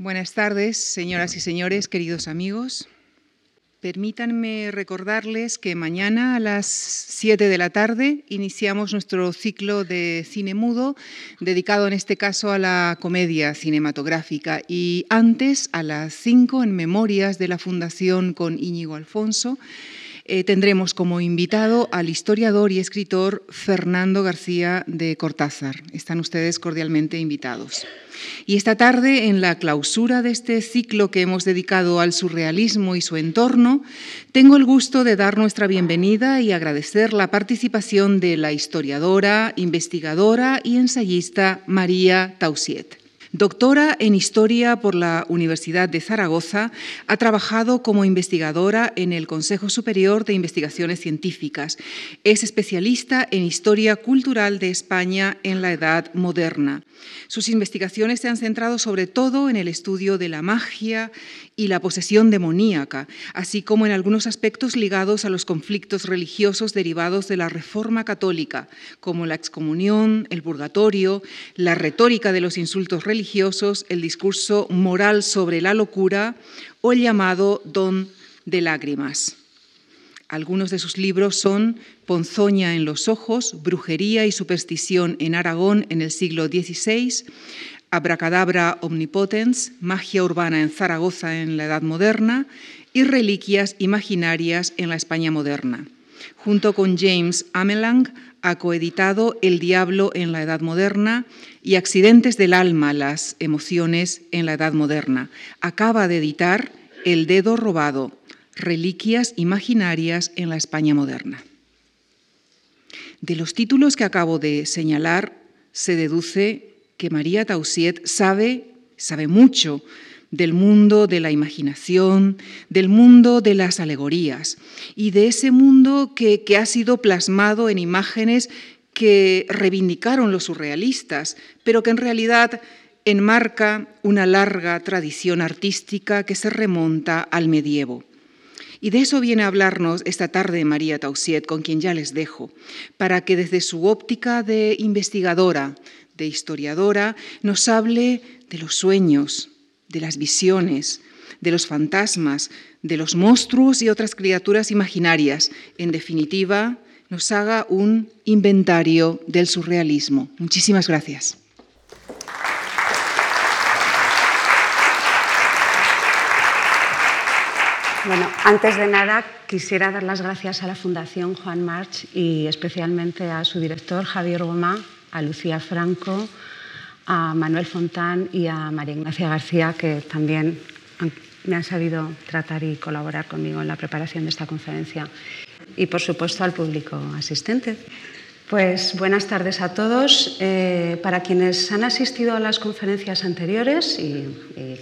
Buenas tardes, señoras y señores, queridos amigos. Permítanme recordarles que mañana a las 7 de la tarde iniciamos nuestro ciclo de cine mudo, dedicado en este caso a la comedia cinematográfica. Y antes, a las 5, en Memorias de la Fundación con Íñigo Alfonso, eh, tendremos como invitado al historiador y escritor Fernando García de Cortázar. Están ustedes cordialmente invitados. Y esta tarde, en la clausura de este ciclo que hemos dedicado al surrealismo y su entorno, tengo el gusto de dar nuestra bienvenida y agradecer la participación de la historiadora, investigadora y ensayista María Tausiet. Doctora en Historia por la Universidad de Zaragoza, ha trabajado como investigadora en el Consejo Superior de Investigaciones Científicas. Es especialista en Historia Cultural de España en la Edad Moderna. Sus investigaciones se han centrado sobre todo en el estudio de la magia y la posesión demoníaca, así como en algunos aspectos ligados a los conflictos religiosos derivados de la Reforma Católica, como la excomunión, el purgatorio, la retórica de los insultos religiosos, el discurso moral sobre la locura o el llamado don de lágrimas. Algunos de sus libros son Ponzoña en los ojos, Brujería y superstición en Aragón en el siglo XVI, Abracadabra Omnipotens, Magia Urbana en Zaragoza en la Edad Moderna y Reliquias Imaginarias en la España Moderna. Junto con James Amelang ha coeditado El Diablo en la Edad Moderna y Accidentes del Alma, las emociones en la Edad Moderna. Acaba de editar El Dedo Robado, Reliquias Imaginarias en la España Moderna. De los títulos que acabo de señalar se deduce que María Tausiet sabe, sabe mucho del mundo de la imaginación, del mundo de las alegorías y de ese mundo que, que ha sido plasmado en imágenes que reivindicaron los surrealistas, pero que en realidad enmarca una larga tradición artística que se remonta al medievo. Y de eso viene a hablarnos esta tarde María Tausiet, con quien ya les dejo, para que desde su óptica de investigadora, de historiadora, nos hable de los sueños, de las visiones, de los fantasmas, de los monstruos y otras criaturas imaginarias. En definitiva, nos haga un inventario del surrealismo. Muchísimas gracias. Bueno, antes de nada quisiera dar las gracias a la Fundación Juan March y especialmente a su director Javier Goma a Lucía Franco, a Manuel Fontán y a María Ignacia García, que también me han sabido tratar y colaborar conmigo en la preparación de esta conferencia. Y, por supuesto, al público asistente. Pues buenas tardes a todos. Eh, para quienes han asistido a las conferencias anteriores y,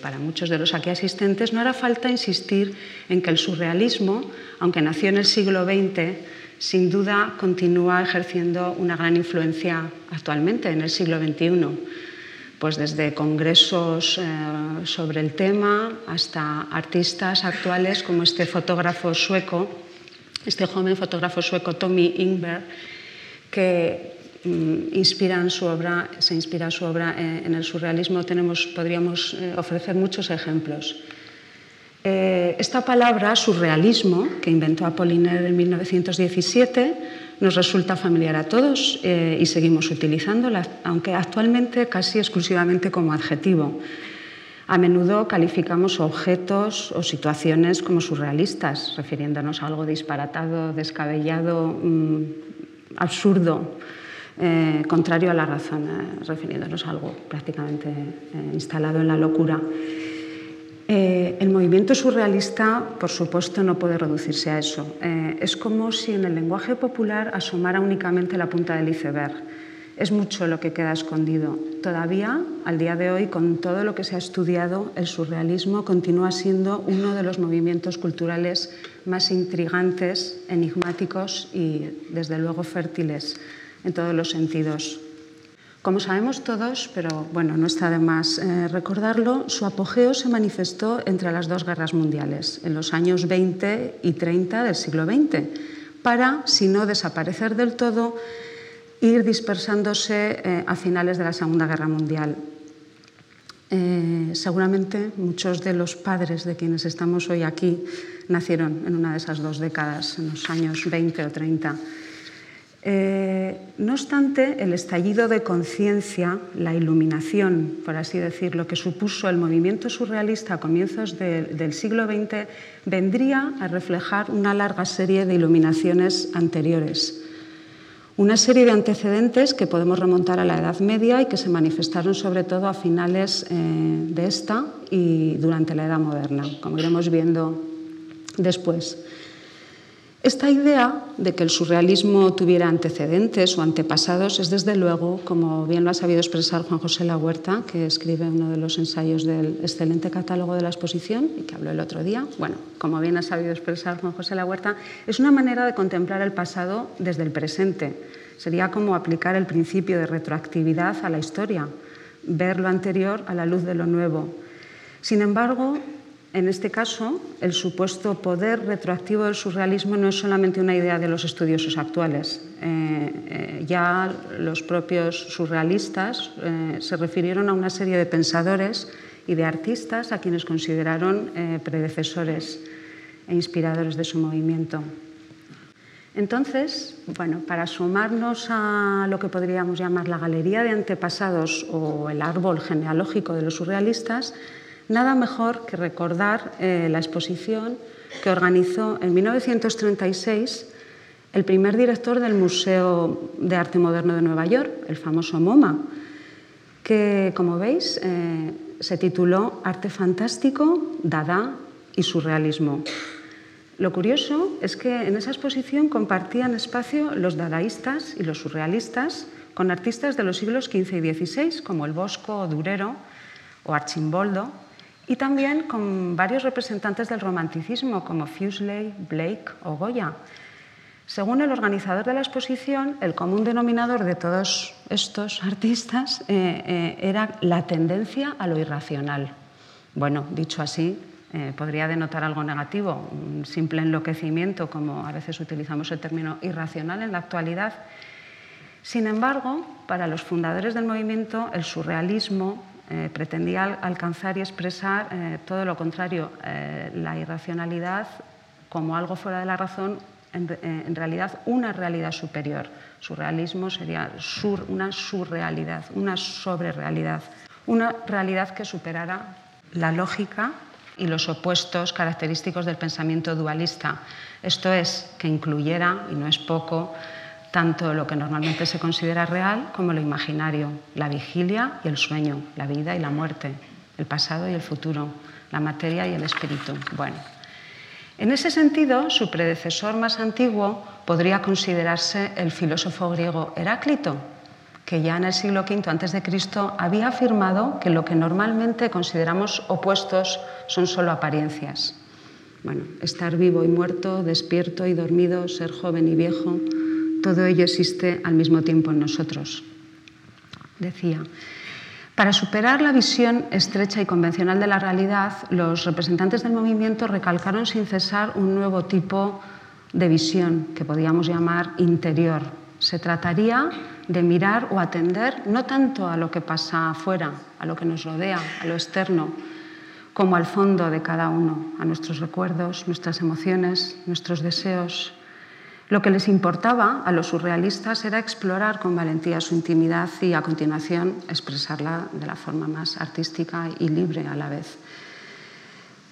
para muchos de los aquí asistentes, no hará falta insistir en que el surrealismo, aunque nació en el siglo XX, sin duda continúa ejerciendo una gran influencia actualmente en el siglo XXI, pues desde congresos eh, sobre el tema hasta artistas actuales como este fotógrafo sueco, este joven fotógrafo sueco Tommy Ingber, que mm, inspira su obra, se inspira su obra en el surrealismo. Tenemos, podríamos eh, ofrecer muchos ejemplos. Eh, esta palabra, surrealismo, que inventó Apollinaire en 1917, nos resulta familiar a todos eh, y seguimos utilizándola, aunque actualmente casi exclusivamente como adjetivo. A menudo calificamos objetos o situaciones como surrealistas, refiriéndonos a algo disparatado, descabellado, mm, absurdo, eh, contrario a la razón, refiriéndonos a algo prácticamente instalado en la locura. Eh, el movimiento surrealista, por supuesto, no puede reducirse a eso. Eh, es como si en el lenguaje popular asomara únicamente la punta del iceberg. Es mucho lo que queda escondido. Todavía, al día de hoy, con todo lo que se ha estudiado, el surrealismo continúa siendo uno de los movimientos culturales más intrigantes, enigmáticos y, desde luego, fértiles en todos los sentidos. Como sabemos todos, pero bueno, no está de más eh, recordarlo, su apogeo se manifestó entre las dos guerras mundiales, en los años 20 y 30 del siglo XX, para, si no desaparecer del todo, ir dispersándose eh, a finales de la Segunda Guerra Mundial. Eh, seguramente muchos de los padres de quienes estamos hoy aquí nacieron en una de esas dos décadas, en los años 20 o 30. Eh, no obstante, el estallido de conciencia, la iluminación, por así decirlo, que supuso el movimiento surrealista a comienzos del siglo XX, vendría a reflejar una larga serie de iluminaciones anteriores. Una serie de antecedentes que podemos remontar a la Edad Media y que se manifestaron sobre todo a finales eh, de esta y durante la Edad Moderna, como iremos viendo después. Esta idea de que el surrealismo tuviera antecedentes o antepasados es desde luego, como bien lo ha sabido expresar Juan José La Huerta, que escribe uno de los ensayos del excelente catálogo de la exposición y que habló el otro día, bueno, como bien ha sabido expresar Juan José La Huerta, es una manera de contemplar el pasado desde el presente. Sería como aplicar el principio de retroactividad a la historia, ver lo anterior a la luz de lo nuevo. Sin embargo, en este caso, el supuesto poder retroactivo del surrealismo no es solamente una idea de los estudiosos actuales. Eh, eh, ya los propios surrealistas eh, se refirieron a una serie de pensadores y de artistas a quienes consideraron predecesores e inspiradores de su movimiento. Entonces, bueno, para sumarnos a lo que podríamos llamar la galería de antepasados o el árbol genealógico de los surrealistas, Nada mejor que recordar eh, la exposición que organizó en 1936 el primer director del Museo de Arte Moderno de Nueva York, el famoso MoMA, que, como veis, eh, se tituló Arte Fantástico, Dada y Surrealismo. Lo curioso es que en esa exposición compartían espacio los dadaístas y los surrealistas con artistas de los siglos XV y XVI, como el Bosco, Durero o Archimboldo, y también con varios representantes del romanticismo como Fuseli, Blake o Goya. Según el organizador de la exposición, el común denominador de todos estos artistas eh, eh, era la tendencia a lo irracional. Bueno, dicho así, eh, podría denotar algo negativo, un simple enloquecimiento, como a veces utilizamos el término irracional en la actualidad. Sin embargo, para los fundadores del movimiento, el surrealismo eh, pretendía alcanzar y expresar eh, todo lo contrario, eh, la irracionalidad como algo fuera de la razón, en, realidad una realidad superior. Surrealismo sería una surrealidad, una sobrerealidad, una realidad que superara la lógica y los opuestos característicos del pensamiento dualista. Esto es, que incluyera, y no es poco, tanto lo que normalmente se considera real como lo imaginario, la vigilia y el sueño, la vida y la muerte, el pasado y el futuro, la materia y el espíritu. Bueno, en ese sentido, su predecesor más antiguo podría considerarse el filósofo griego Heráclito, que ya en el siglo V a.C. había afirmado que lo que normalmente consideramos opuestos son solo apariencias. Bueno, estar vivo y muerto, despierto y dormido, ser joven y viejo, todo ello existe al mismo tiempo en nosotros. Decía, para superar la visión estrecha y convencional de la realidad, los representantes del movimiento recalcaron sin cesar un nuevo tipo de visión que podíamos llamar interior. Se trataría de mirar o atender no tanto a lo que pasa afuera, a lo que nos rodea, a lo externo, como al fondo de cada uno, a nuestros recuerdos, nuestras emociones, nuestros deseos, lo que les importaba a los surrealistas era explorar con valentía su intimidad y a continuación expresarla de la forma más artística y libre a la vez.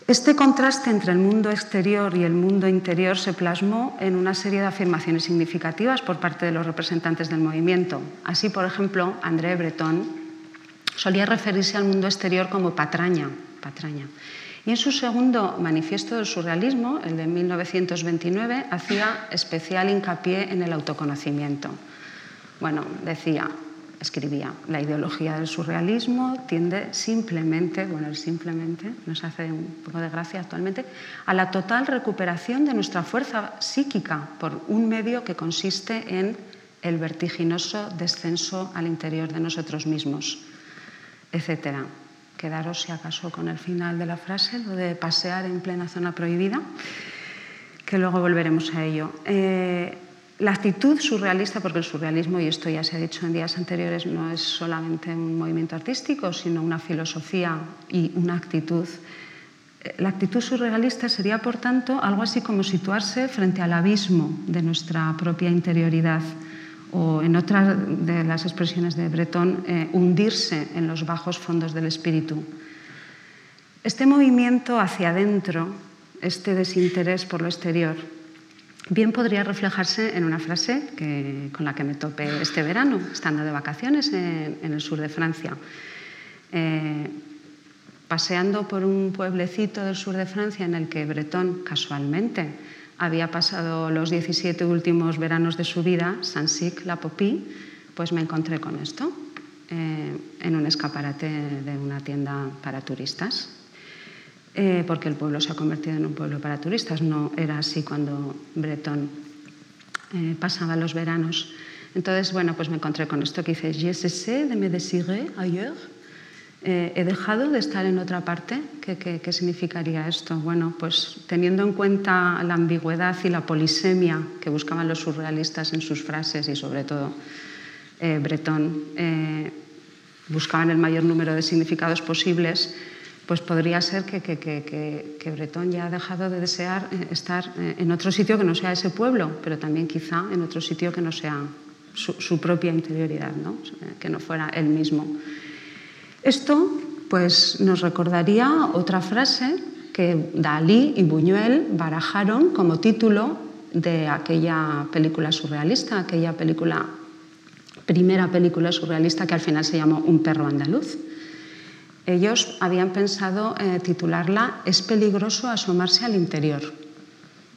Este contraste entre el mundo exterior y el mundo interior se plasmó en una serie de afirmaciones significativas por parte de los representantes del movimiento. Así, por ejemplo, André Breton solía referirse al mundo exterior como patraña, patraña y en su segundo manifiesto del surrealismo, el de 1929, hacía especial hincapié en el autoconocimiento. Bueno, decía, escribía, la ideología del surrealismo tiende simplemente, bueno, simplemente, nos hace un poco de gracia actualmente, a la total recuperación de nuestra fuerza psíquica por un medio que consiste en el vertiginoso descenso al interior de nosotros mismos, etcétera quedaros si acaso con el final de la frase, lo de pasear en plena zona prohibida, que luego volveremos a ello. Eh, la actitud surrealista, porque el surrealismo, y esto ya se ha dicho en días anteriores, no es solamente un movimiento artístico, sino una filosofía y una actitud. La actitud surrealista sería, por tanto, algo así como situarse frente al abismo de nuestra propia interioridad, o en otra de las expresiones de Breton, eh, hundirse en los bajos fondos del espíritu. Este movimiento hacia adentro, este desinterés por lo exterior, bien podría reflejarse en una frase con la que me topé este verano, estando de vacaciones en, el sur de Francia. Eh, paseando por un pueblecito del sur de Francia en el que Breton casualmente había pasado los 17 últimos veranos de su vida, Saint-Cyr-la-Popie, pues me encontré con esto eh, en un escaparate de una tienda para turistas. Eh, porque el pueblo se ha convertido en un pueblo para turistas. No era así cuando Breton eh, pasaba los veranos. Entonces, bueno, pues me encontré con esto que dice, je cessé de me désirer ailleurs. Eh, he dejado de estar en otra parte. ¿Qué, ¿Qué, significaría esto? Bueno, pues teniendo en cuenta la ambigüedad y la polisemia que buscaban los surrealistas en sus frases y sobre todo Breton, buscaban el mayor número de significados posibles, pues podría ser que, que, Bretón ya ha dejado de desear eh, estar eh, en otro sitio que no sea ese pueblo, pero también quizá en otro sitio que no sea su, propia interioridad, ¿no? que no fuera él mismo. Esto pues, nos recordaría otra frase que Dalí y Buñuel barajaron como título de aquella película surrealista, aquella película, primera película surrealista que al final se llamó Un perro andaluz. Ellos habían pensado eh, titularla Es peligroso asomarse al interior.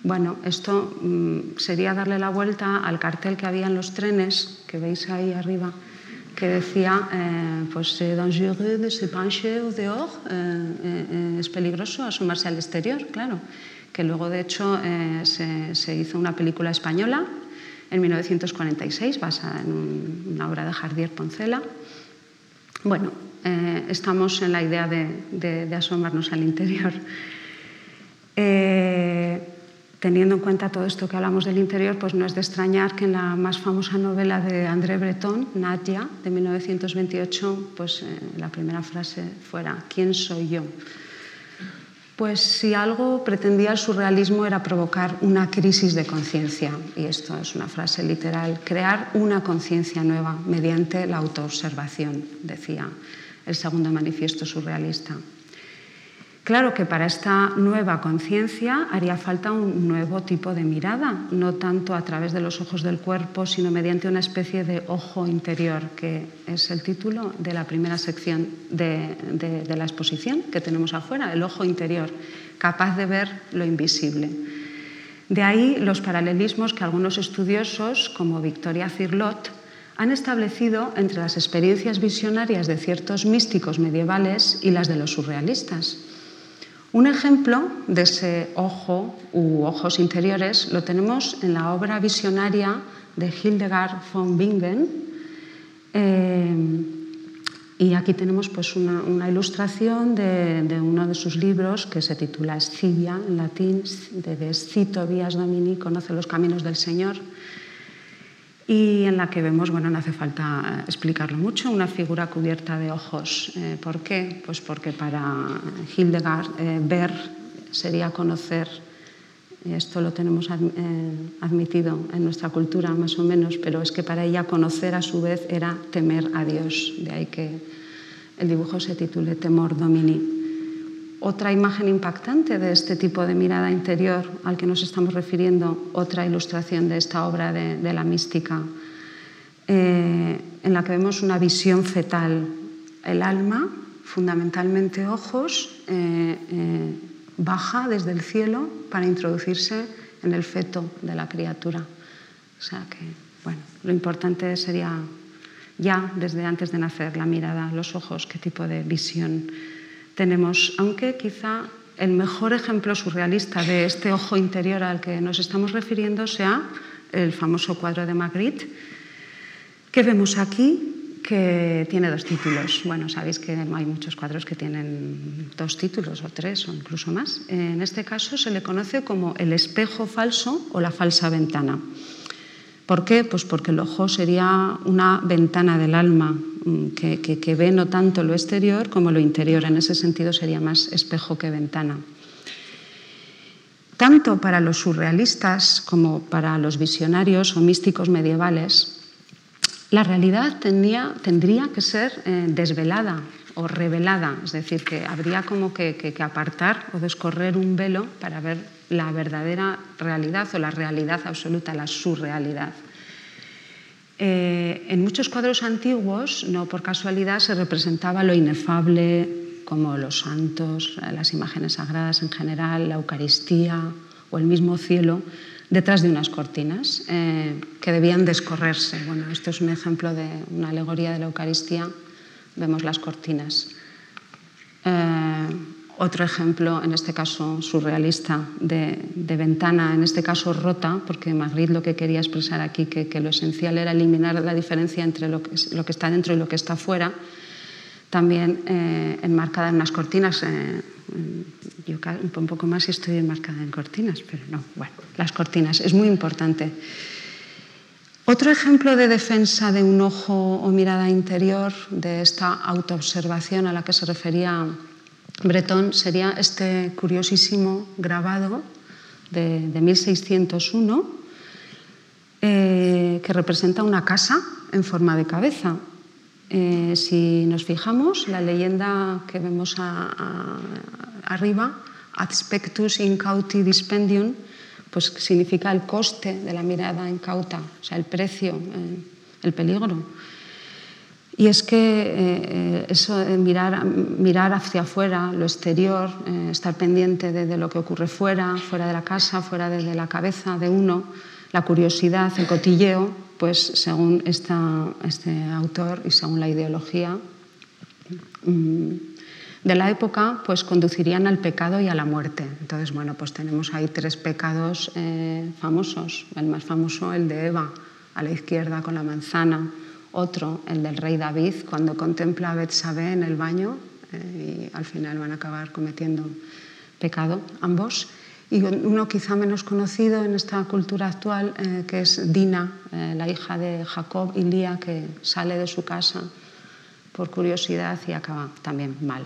Bueno, esto mm, sería darle la vuelta al cartel que había en los trenes, que veis ahí arriba, que decía, eh, pues c'est dangereux de se pencher au dehors, eh, es peligroso asomarse al exterior, claro, que luego de hecho se, se, hizo una película española en 1946, basada en una obra de Jardier Poncela. Bueno, eh, estamos en la idea de, asomarnos al interior. Eh, teniendo en cuenta todo esto que hablamos del interior, pues no es de extrañar que en la más famosa novela de André Breton, Nadia, de 1928, pues eh, la primera frase fuera ¿Quién soy yo? Pues si algo pretendía el surrealismo era provocar una crisis de conciencia, y esto es una frase literal, crear una conciencia nueva mediante la autoobservación, decía el segundo manifiesto surrealista. Claro que para esta nueva conciencia haría falta un nuevo tipo de mirada, no tanto a través de los ojos del cuerpo, sino mediante una especie de ojo interior, que es el título de la primera sección de, la exposición que tenemos afuera, el ojo interior, capaz de ver lo invisible. De ahí los paralelismos que algunos estudiosos, como Victoria Cirlot, han establecido entre las experiencias visionarias de ciertos místicos medievales y las de los surrealistas. Un ejemplo de ese ojo u ojos interiores lo tenemos en la obra visionaria de Hildegard von Bingen. Eh, y aquí tenemos pues, una, ilustración de, uno de sus libros que se titula Escivia, en latín, de Vías Domini, Conoce los Caminos del Señor y en la que vemos, bueno, no hace falta explicarlo mucho, una figura cubierta de ojos. Eh, ¿Por qué? Pues porque para Hildegard eh, ver sería conocer, esto lo tenemos eh, admitido en nuestra cultura más o menos, pero es que para ella conocer a su vez era temer a Dios, de ahí que el dibujo se titule Temor Domini. Otra imagen impactante de este tipo de mirada interior al que nos estamos refiriendo, otra ilustración de esta obra de, la mística, eh, en la que vemos una visión fetal. El alma, fundamentalmente ojos, eh, eh, baja desde el cielo para introducirse en el feto de la criatura. O sea que, bueno, lo importante sería ya desde antes de nacer la mirada, los ojos, qué tipo de visión tenemos, aunque quizá el mejor ejemplo surrealista de este ojo interior al que nos estamos refiriendo sea el famoso cuadro de Magritte, que vemos aquí, que tiene dos títulos. Bueno, sabéis que hay muchos cuadros que tienen dos títulos o tres o incluso más. En este caso se le conoce como el espejo falso o la falsa ventana. ¿Por qué? Pues porque el ojo sería una ventana del alma mm, que, que, ve no tanto lo exterior como lo interior. En ese sentido sería más espejo que ventana. Tanto para los surrealistas como para los visionarios o místicos medievales, la realidad tendría, que ser eh, desvelada o revelada, es decir, que habría como que, que apartar o descorrer un velo para ver la verdadera realidad o la realidad absoluta, la surrealidad. Eh, en muchos cuadros antiguos, no por casualidad, se representaba lo inefable, como los santos, las imágenes sagradas en general, la Eucaristía o el mismo cielo, detrás de unas cortinas eh, que debían descorrerse. Bueno, esto es un ejemplo de una alegoría de la Eucaristía. Vemos las cortinas. Eh, otro ejemplo, en este caso surrealista, de, ventana, en este caso rota, porque Magritte lo que quería expresar aquí, que, que lo esencial era eliminar la diferencia entre lo que, lo que, está dentro y lo que está fuera, también eh, enmarcada en unas cortinas. Eh, yo un poco más estoy enmarcada en cortinas, pero no, bueno, las cortinas, es muy importante. Otro ejemplo de defensa de un ojo o mirada interior, de esta autoobservación a la que se refería Bretón sería este curiosísimo grabado de, 1601 eh, que representa una casa en forma de cabeza. Eh, si nos fijamos, la leyenda que vemos arriba, aspectus incauti dispendium, pues significa el coste de la mirada incauta, o sea, el precio, eh, el peligro. Y es que eh, eso mirar, mirar hacia afuera, lo exterior, eh, estar pendiente de, lo que ocurre fuera, fuera de la casa, fuera de, la cabeza de uno, la curiosidad, el cotilleo, pues según este autor y según la ideología mm, de la época, pues conducirían al pecado y a la muerte. Entonces, bueno, pues tenemos ahí tres pecados eh, famosos. El más famoso, el de Eva, a la izquierda con la manzana otro, el del rey David, cuando contempla a Betsabé en el baño eh, y al final van a acabar cometiendo pecado ambos. Y uno quizá menos conocido en esta cultura actual, eh, que es Dina, eh, la hija de Jacob y Lía, que sale de su casa por curiosidad y acaba también mal.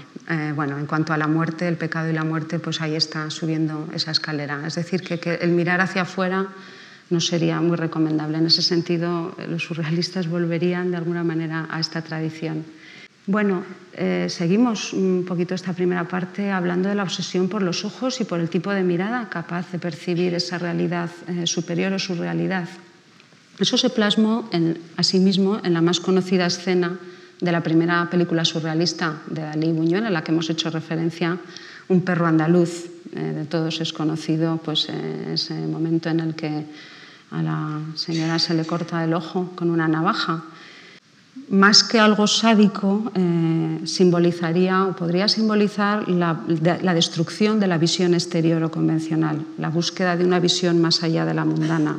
bueno, en cuanto a la muerte, el pecado y la muerte, pues ahí está subiendo esa escalera. Es decir, que, que el mirar hacia afuera no sería muy recomendable. En ese sentido, los surrealistas volverían de alguna manera a esta tradición. Bueno, eh, seguimos un poquito esta primera parte hablando de la obsesión por los ojos y por el tipo de mirada capaz de percibir esa realidad eh, superior o su realidad. Eso se plasmó en, asimismo en la más conocida escena de la primera película surrealista de Dalí Buñuel, en la que hemos hecho referencia, Un perro andaluz. Eh, de todos es conocido pues, ese momento en el que a la señora se le corta el ojo con una navaja. Más que algo sádico, eh, simbolizaría o podría simbolizar la, la, destrucción de la visión exterior o convencional, la búsqueda de una visión más allá de la mundana,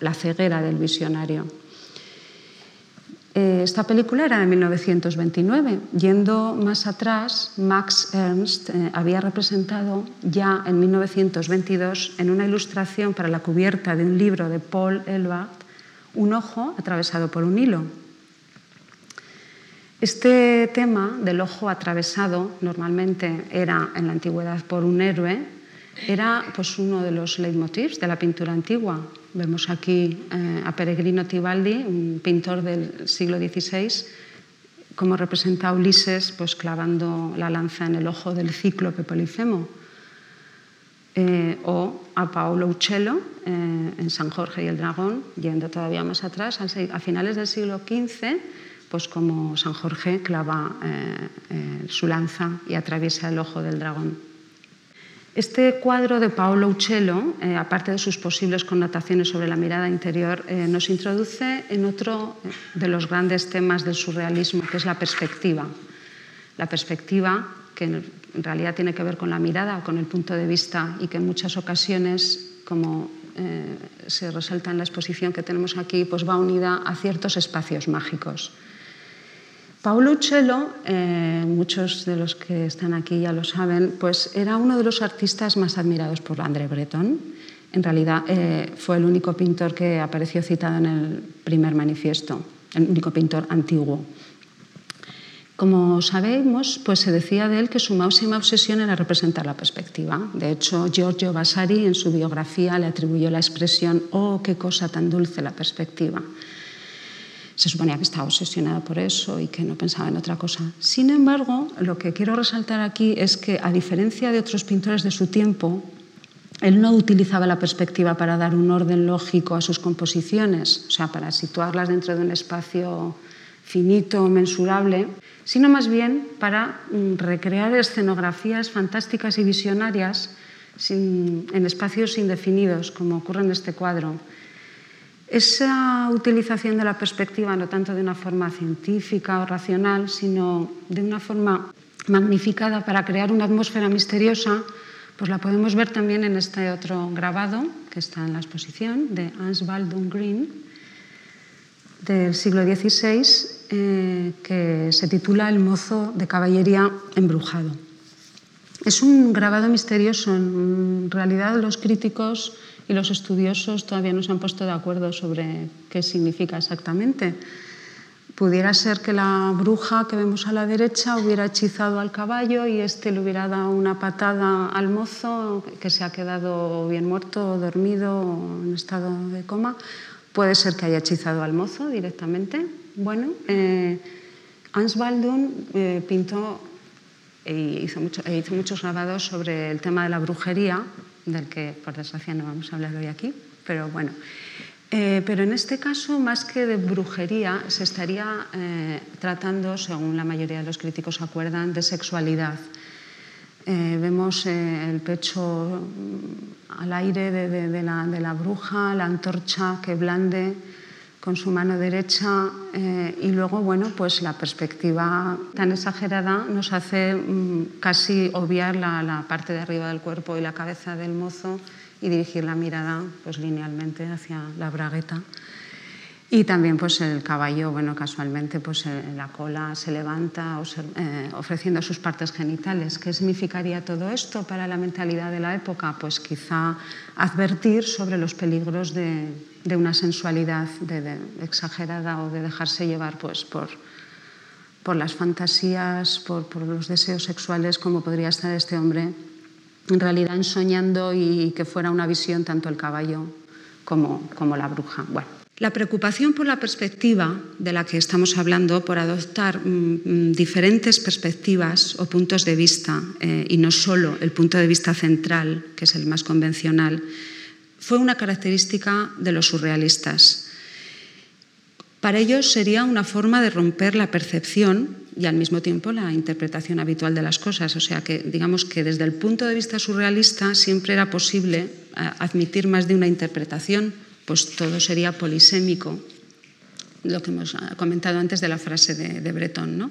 la ceguera del visionario. Eh, esta película era de 1929. Yendo más atrás, Max Ernst eh, había representado ya en 1922 en una ilustración para la cubierta de un libro de Paul Elbart un ojo atravesado por un hilo. Este tema del ojo atravesado normalmente era en la antigüedad por un héroe, era pues, uno de los leitmotivs de la pintura antigua. Vemos aquí eh, a Peregrino Tibaldi, un pintor del siglo XVI, como representa a Ulises pues, clavando la lanza en el ojo del cíclope Polifemo. Eh, o a Paolo Uccello eh, en San Jorge y el Dragón, yendo todavía más atrás, a finales del siglo XV, pues como San Jorge clava su lanza y atraviesa el ojo del dragón. Este cuadro de Paolo Uccello, eh, aparte de sus posibles connotaciones sobre la mirada interior, eh, nos introduce en otro de los grandes temas del surrealismo, que es la perspectiva. La perspectiva, que en realidad tiene que ver con la mirada, con el punto de vista, y que en muchas ocasiones, como eh, se resalta en la exposición que tenemos aquí, pues va unida a ciertos espacios mágicos. Paolo Uccello, eh, muchos de los que están aquí ya lo saben, pues era uno de los artistas más admirados por André Breton En realidad eh, fue el único pintor que apareció citado en el primer manifiesto, el único pintor antiguo. Como sabemos, pues se decía de él que su máxima obsesión era representar la perspectiva. De hecho, Giorgio Vasari en su biografía le atribuyó la expresión «Oh, qué cosa tan dulce la perspectiva». Se suponía que estaba obsesionado por eso y que no pensaba en otra cosa. Sin embargo, lo que quiero resaltar aquí es que, a diferencia de otros pintores de su tiempo, él no utilizaba la perspectiva para dar un orden lógico a sus composiciones, o sea, para situarlas dentro de un espacio finito, mensurable, sino más bien para mm, recrear escenografías fantásticas y visionarias en espacios indefinidos, como ocurre en este cuadro. Esa utilización de la perspectiva no tanto de una forma científica o racional, sino de una forma magnificada para crear una atmósfera misteriosa, pues la podemos ver también en este otro grabado que está en la exposición de Hans Baldung Green del siglo XVI eh, que se titula El mozo de caballería embrujado. Es un grabado misterioso. En realidad los críticos y los estudiosos todavía no se han puesto de acuerdo sobre qué significa exactamente. Pudiera ser que la bruja que vemos a la derecha hubiera hechizado al caballo y este le hubiera dado una patada al mozo que se ha quedado bien muerto, dormido, en estado de coma, Puede ser que haya hechizado al mozo directamente. Bueno, eh, Hans Baldung eh, pintó e hizo, e hizo, muchos grabados sobre el tema de la brujería, del que por desgracia no vamos a hablar hoy aquí, pero bueno. Eh, pero en este caso, más que de brujería, se estaría tratando, según la mayoría de los críticos acuerdan, de sexualidad. vemos el pecho al aire de, la, bruja, la antorcha que blande con su mano derecha eh, y luego, bueno, pues la perspectiva tan exagerada nos hace mm, casi obviar la, parte de arriba del cuerpo y la cabeza del mozo y dirigir la mirada pues linealmente hacia la bragueta. Y también pues el caballo, bueno, casualmente pues eh, la cola se levanta eh, ofreciendo sus partes genitales. ¿Qué significaría todo esto para la mentalidad de la época? Pues quizá advertir sobre los peligros de, una sensualidad exagerada o de dejarse llevar pues por, por las fantasías, por, los deseos sexuales, como podría estar este hombre en realidad ensoñando y que fuera una visión tanto el caballo como, como la bruja. Bueno. La preocupación por la perspectiva de la que estamos hablando, por adoptar mm, mm, diferentes perspectivas o puntos de vista, eh, y no solo el punto de vista central, que es el más convencional, fue una característica de los surrealistas. Para ellos sería una forma de romper la percepción y al mismo tiempo la interpretación habitual de las cosas. O sea que digamos que desde el punto de vista surrealista siempre era posible eh, admitir más de una interpretación pues todo sería polisémico, lo que hemos comentado antes de la frase de, Breton. ¿no?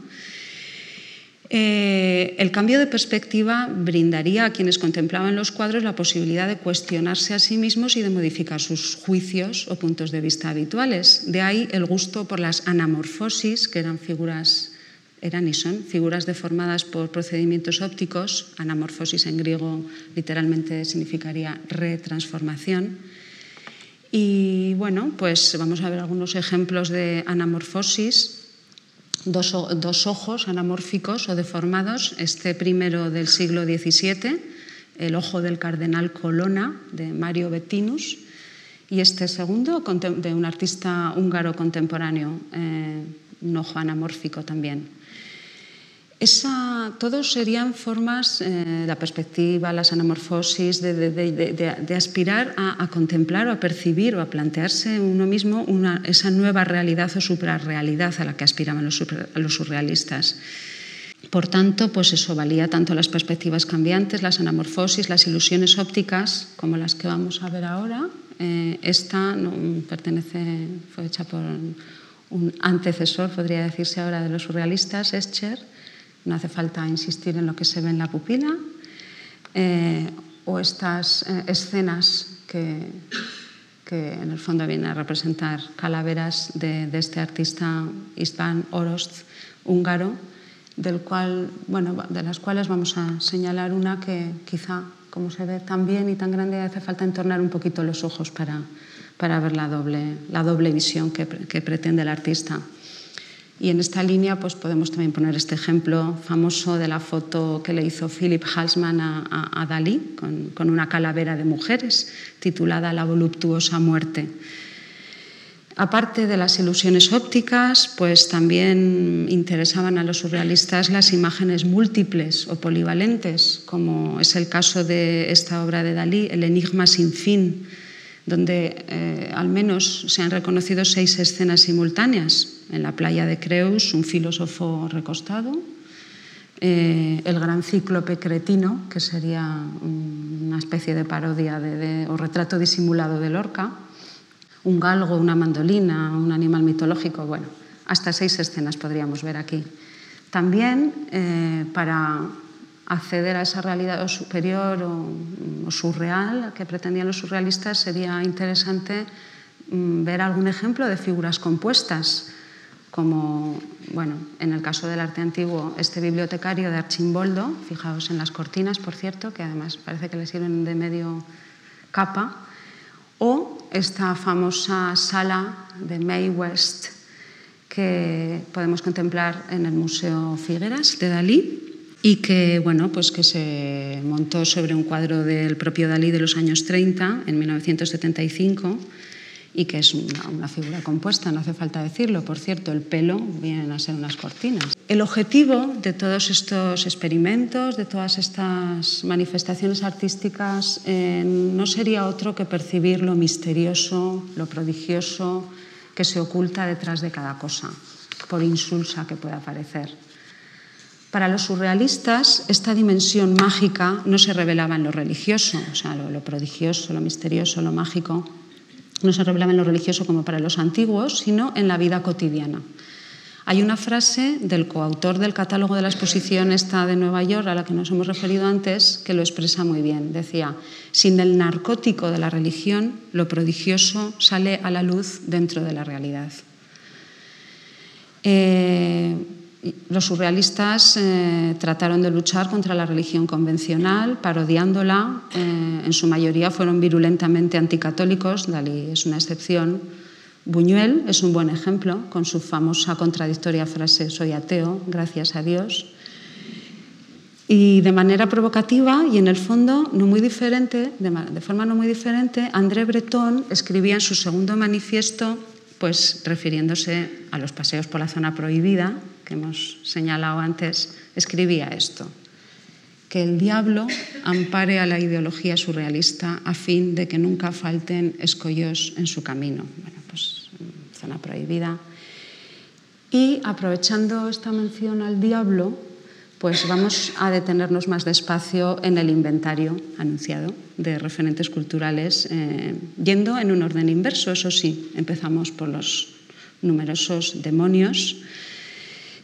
Eh, el cambio de perspectiva brindaría a quienes contemplaban los cuadros la posibilidad de cuestionarse a sí mismos y de modificar sus juicios o puntos de vista habituales. De ahí el gusto por las anamorfosis, que eran figuras, eran y son figuras deformadas por procedimientos ópticos. Anamorfosis en griego literalmente significaría retransformación y bueno, pues vamos a ver algunos ejemplos de anamorfosis, dos, dos ojos anamórficos o deformados. Este primero del siglo XVII, el ojo del cardenal Colonna, de Mario Bettinus, y este segundo de un artista húngaro contemporáneo, eh, un ojo anamórfico también. Esa, todos serían formas, eh, la perspectiva, las anamorfosis, de, aspirar a, contemplar o a percibir o a plantearse uno mismo esa nueva realidad o suprarrealidad a la que aspiraban los, surrealistas. Por tanto, pues eso valía tanto las perspectivas cambiantes, las anamorfosis, las ilusiones ópticas, como las que vamos a ver ahora. Eh, esta pertenece, fue hecha por un antecesor, podría decirse ahora, de los surrealistas, Escher no hace falta insistir en lo que se ve en la pupila, eh, o estas eh, escenas que, en el fondo vienen a representar calaveras de, este artista István Orost, húngaro, del cual, bueno, de las cuales vamos a señalar una que quizá como se ve tan bien y tan grande, hace falta entornar un poquito los ojos para, para ver la doble, la doble visión que, que pretende el artista. Y en esta línea pues podemos también poner este ejemplo famoso de la foto que le hizo Philip Halsman a, Dalí con, con, una calavera de mujeres titulada La voluptuosa muerte. Aparte de las ilusiones ópticas, pues también interesaban a los surrealistas las imágenes múltiples o polivalentes, como es el caso de esta obra de Dalí, El enigma sin fin, donde eh, al menos se han reconocido seis escenas simultáneas. En la playa de Creus, un filósofo recostado, eh, el gran cíclope cretino, que sería una especie de parodia o retrato disimulado de Lorca, un galgo, una mandolina, un animal mitológico, bueno, hasta seis escenas podríamos ver aquí. También eh, para acceder a esa realidad superior o, surreal que pretendían los surrealistas sería interesante mm, ver algún ejemplo de figuras compuestas, como bueno, en el caso del arte antiguo, este bibliotecario de Archimboldo, fijaos en las cortinas, por cierto, que además parece que le sirven de medio capa, o esta famosa sala de May West que podemos contemplar en el Museo Figueras de Dalí y que, bueno, pues que se montó sobre un cuadro del propio Dalí de los años 30, en 1975, y que es una, figura compuesta, no hace falta decirlo. Por cierto, el pelo vienen a ser unas cortinas. El objetivo de todos estos experimentos, de todas estas manifestaciones artísticas, eh, no sería otro que percibir lo misterioso, lo prodigioso que se oculta detrás de cada cosa, por insulsa que pueda parecer. Para los surrealistas, esta dimensión mágica no se revelaba en lo religioso, o sea, lo prodigioso, lo misterioso, lo mágico, no se revelaba en lo religioso como para los antiguos, sino en la vida cotidiana. Hay una frase del coautor del catálogo de la exposición esta de Nueva York, a la que nos hemos referido antes, que lo expresa muy bien. Decía, sin el narcótico de la religión, lo prodigioso sale a la luz dentro de la realidad. Eh, los surrealistas eh, trataron de luchar contra la religión convencional, parodiándola. Eh, en su mayoría fueron virulentamente anticatólicos, Dalí es una excepción. Buñuel es un buen ejemplo, con su famosa contradictoria frase Soy ateo, gracias a Dios. Y de manera provocativa y en el fondo no muy diferente, de, forma no muy diferente, André Breton escribía en su segundo manifiesto, pues refiriéndose a los paseos por la zona prohibida, hemos señalado antes, escribía esto, que el diablo ampare a la ideología surrealista a fin de que nunca falten escollos en su camino. Bueno, pues zona prohibida. Y aprovechando esta mención al diablo, pues vamos a detenernos más despacio en el inventario anunciado de referentes culturales, eh, yendo en un orden inverso, eso sí, empezamos por los numerosos demonios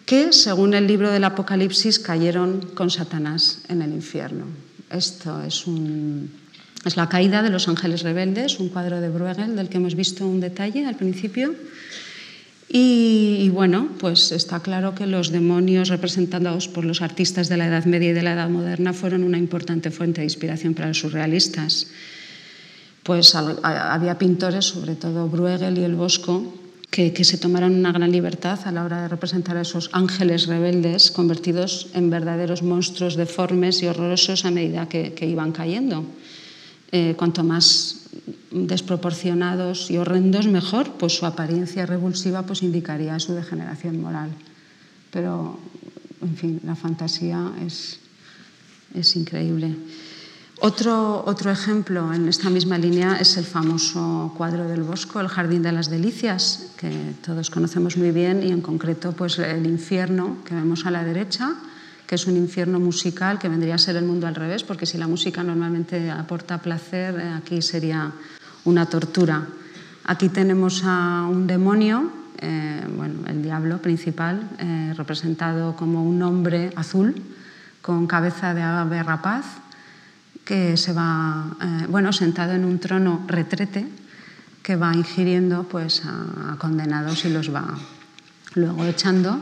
que, según el libro del Apocalipsis, cayeron con Satanás en el infierno. Esto es, la caída de los ángeles rebeldes, un cuadro de Bruegel del que hemos visto un detalle al principio. Y, bueno, pues está claro que los demonios representados por los artistas de la Edad Media y de la Edad Moderna fueron una importante fuente de inspiración para los surrealistas. Pues había pintores, sobre todo Bruegel y el Bosco, que, se tomaran una gran libertad a la hora de representar a esos ángeles rebeldes convertidos en verdaderos monstruos deformes y horrorosos a medida que, iban cayendo. Eh, cuanto más desproporcionados y horrendos, mejor, pues su apariencia revulsiva pues indicaría su degeneración moral. Pero, en fin, la fantasía es, es increíble. Otro, otro, ejemplo en esta misma línea es el famoso cuadro del Bosco, El Jardín de las Delicias, que todos conocemos muy bien, y en concreto pues, el infierno que vemos a la derecha, que es un infierno musical que vendría a ser el mundo al revés, porque si la música normalmente aporta placer, eh, aquí sería una tortura. Aquí tenemos a un demonio, eh, bueno, el diablo principal, eh, representado como un hombre azul con cabeza de ave rapaz que se va, eh, bueno, sentado en un trono retrete, que va ingiriendo pues, a, condenados y los va luego echando.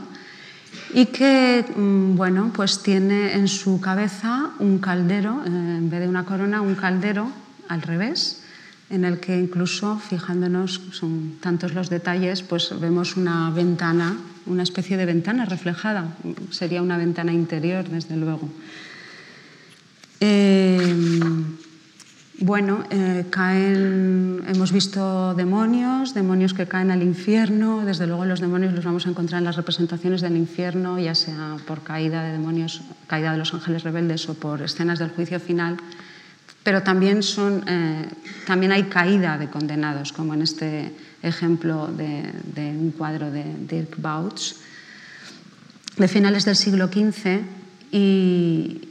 y que mm, bueno, pues tiene en su cabeza un caldero, eh, en vez de una corona, un caldero al revés, en el que incluso, fijándonos, son tantos los detalles, pues vemos una ventana, una especie de ventana reflejada, sería una ventana interior, desde luego. Eh, bueno, eh, caen, hemos visto demonios, demonios que caen al infierno. Desde luego los demonios los vamos a encontrar en las representaciones del infierno, ya sea por caída de demonios, caída de los ángeles rebeldes o por escenas del juicio final. Pero también, son, eh, también hay caída de condenados, como en este ejemplo de, un cuadro de Dirk Bouts, de finales del siglo XV. Y,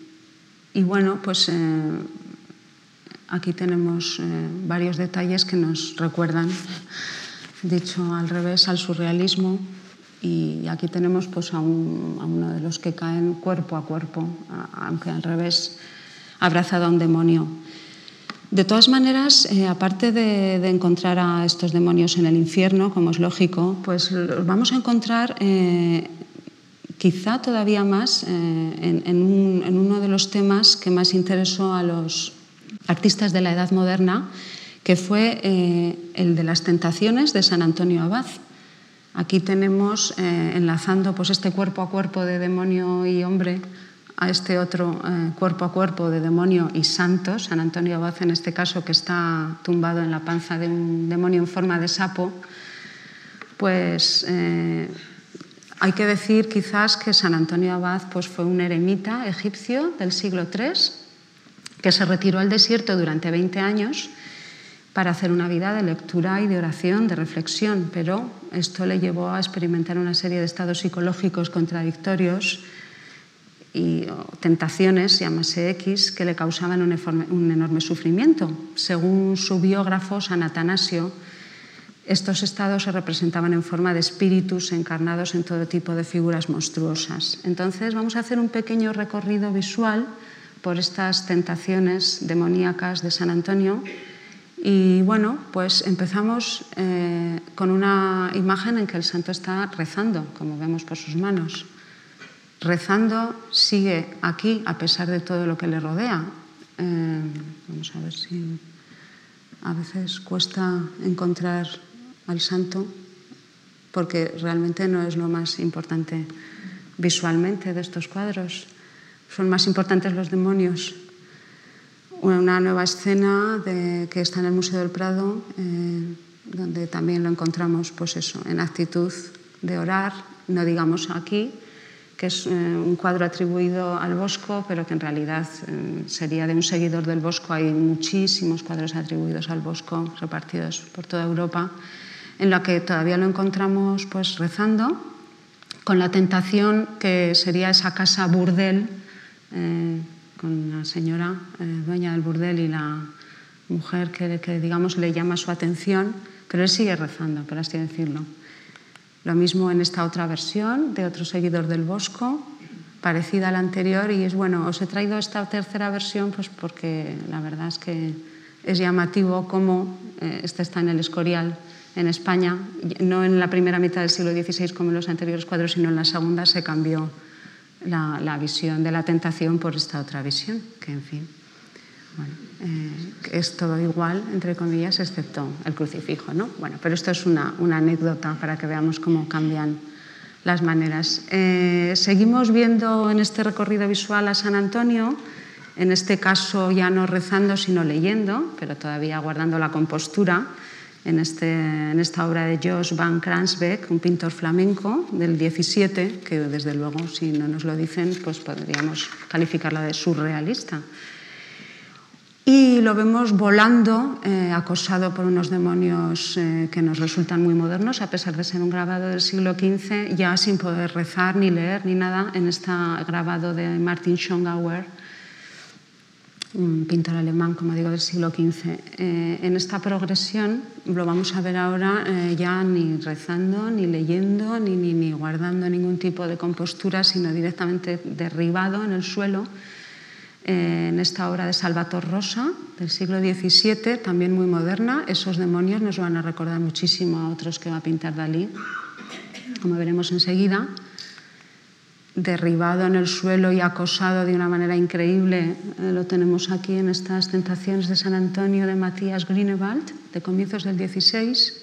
y bueno, pues... Eh, Aquí tenemos eh, varios detalles que nos recuerdan, dicho al revés, al surrealismo. Y aquí tenemos pues, a, uno de los que caen cuerpo a cuerpo, aunque al revés, abrazado a un demonio. De todas maneras, eh, aparte de, encontrar a estos demonios en el infierno, como es lógico, pues los vamos a encontrar quizá todavía más en, en, uno de los temas que más interesó a los artistas de la Edad Moderna, que fue eh, el de las tentaciones de San Antonio Abad. Aquí tenemos, eh, enlazando pues, este cuerpo a cuerpo de demonio y hombre, a este otro eh, cuerpo a cuerpo de demonio y santo, San Antonio Abad en este caso que está tumbado en la panza de un demonio en forma de sapo, pues hay que decir quizás que San Antonio Abad pues, fue un eremita egipcio del siglo III que se retiró al desierto durante 20 años para hacer una vida de lectura y de oración, de reflexión, pero esto le llevó a experimentar una serie de estados psicológicos contradictorios y tentaciones, llámase X, que le causaban un, enorme sufrimiento. Según su biógrafo, San Atanasio, estos estados se representaban en forma de espíritus encarnados en todo tipo de figuras monstruosas. Entonces vamos a hacer un pequeño recorrido visual por estas tentaciones demoníacas de San Antonio. Y bueno, pues empezamos eh, con una imagen en que el santo está rezando, como vemos por sus manos. Rezando, sigue aquí a pesar de todo lo que le rodea. Eh, vamos a ver si a veces cuesta encontrar al santo, porque realmente no es lo más importante visualmente de estos cuadros son más importantes los demonios. Una nueva escena que está en el Museo del Prado, eh, donde también lo encontramos pues eso, en actitud de orar, no digamos aquí, que es eh, un cuadro atribuido al Bosco, pero que en realidad eh, sería de un seguidor del Bosco. Hay muchísimos cuadros atribuidos al Bosco repartidos por toda Europa, en la que todavía lo encontramos pues rezando, con la tentación que sería esa casa burdel eh, con la señora eh, dueña del burdel y la mujer que, que, digamos, le llama su atención, pero él sigue rezando, por así decirlo. Lo mismo en esta otra versión de otro seguidor del Bosco, parecida a la anterior, y es bueno, os he traído esta tercera versión pues porque la verdad es que es llamativo cómo eh, este está en el Escorial en España, no en la primera mitad del siglo XVI como en los anteriores cuadros, sino en la segunda se cambió la, visión de la tentación por esta otra visión, que en fin, eh, es todo igual, entre comillas, excepto el crucifijo. ¿no? Bueno, pero esto es una, anécdota para que veamos cómo cambian las maneras. Eh, seguimos viendo en este recorrido visual a San Antonio, en este caso ya no rezando, sino leyendo, pero todavía guardando la compostura este, en, esta obra de Jos van Kransbeck, un pintor flamenco del 17, que desde luego, si no nos lo dicen, pues podríamos calificarla de surrealista. Y lo vemos volando, eh, acosado por unos demonios eh, que nos resultan muy modernos, a pesar de ser un grabado del siglo XV, ya sin poder rezar ni leer ni nada, en este grabado de Martin Schongauer, un pintor alemán, como digo, del siglo XV. Eh, en esta progresión lo vamos a ver ahora eh, ya ni rezando, ni leyendo, ni, ni, guardando ningún tipo de compostura, sino directamente derribado en el suelo. Eh, en esta obra de Salvator Rosa, del siglo XVII, también muy moderna, esos demonios nos van a recordar muchísimo a otros que va a pintar Dalí, como veremos enseguida. Derribado en el suelo y acosado de una manera increíble. Eh, lo tenemos aquí en estas Tentaciones de San Antonio de Matías Grünewald, de comienzos del 16.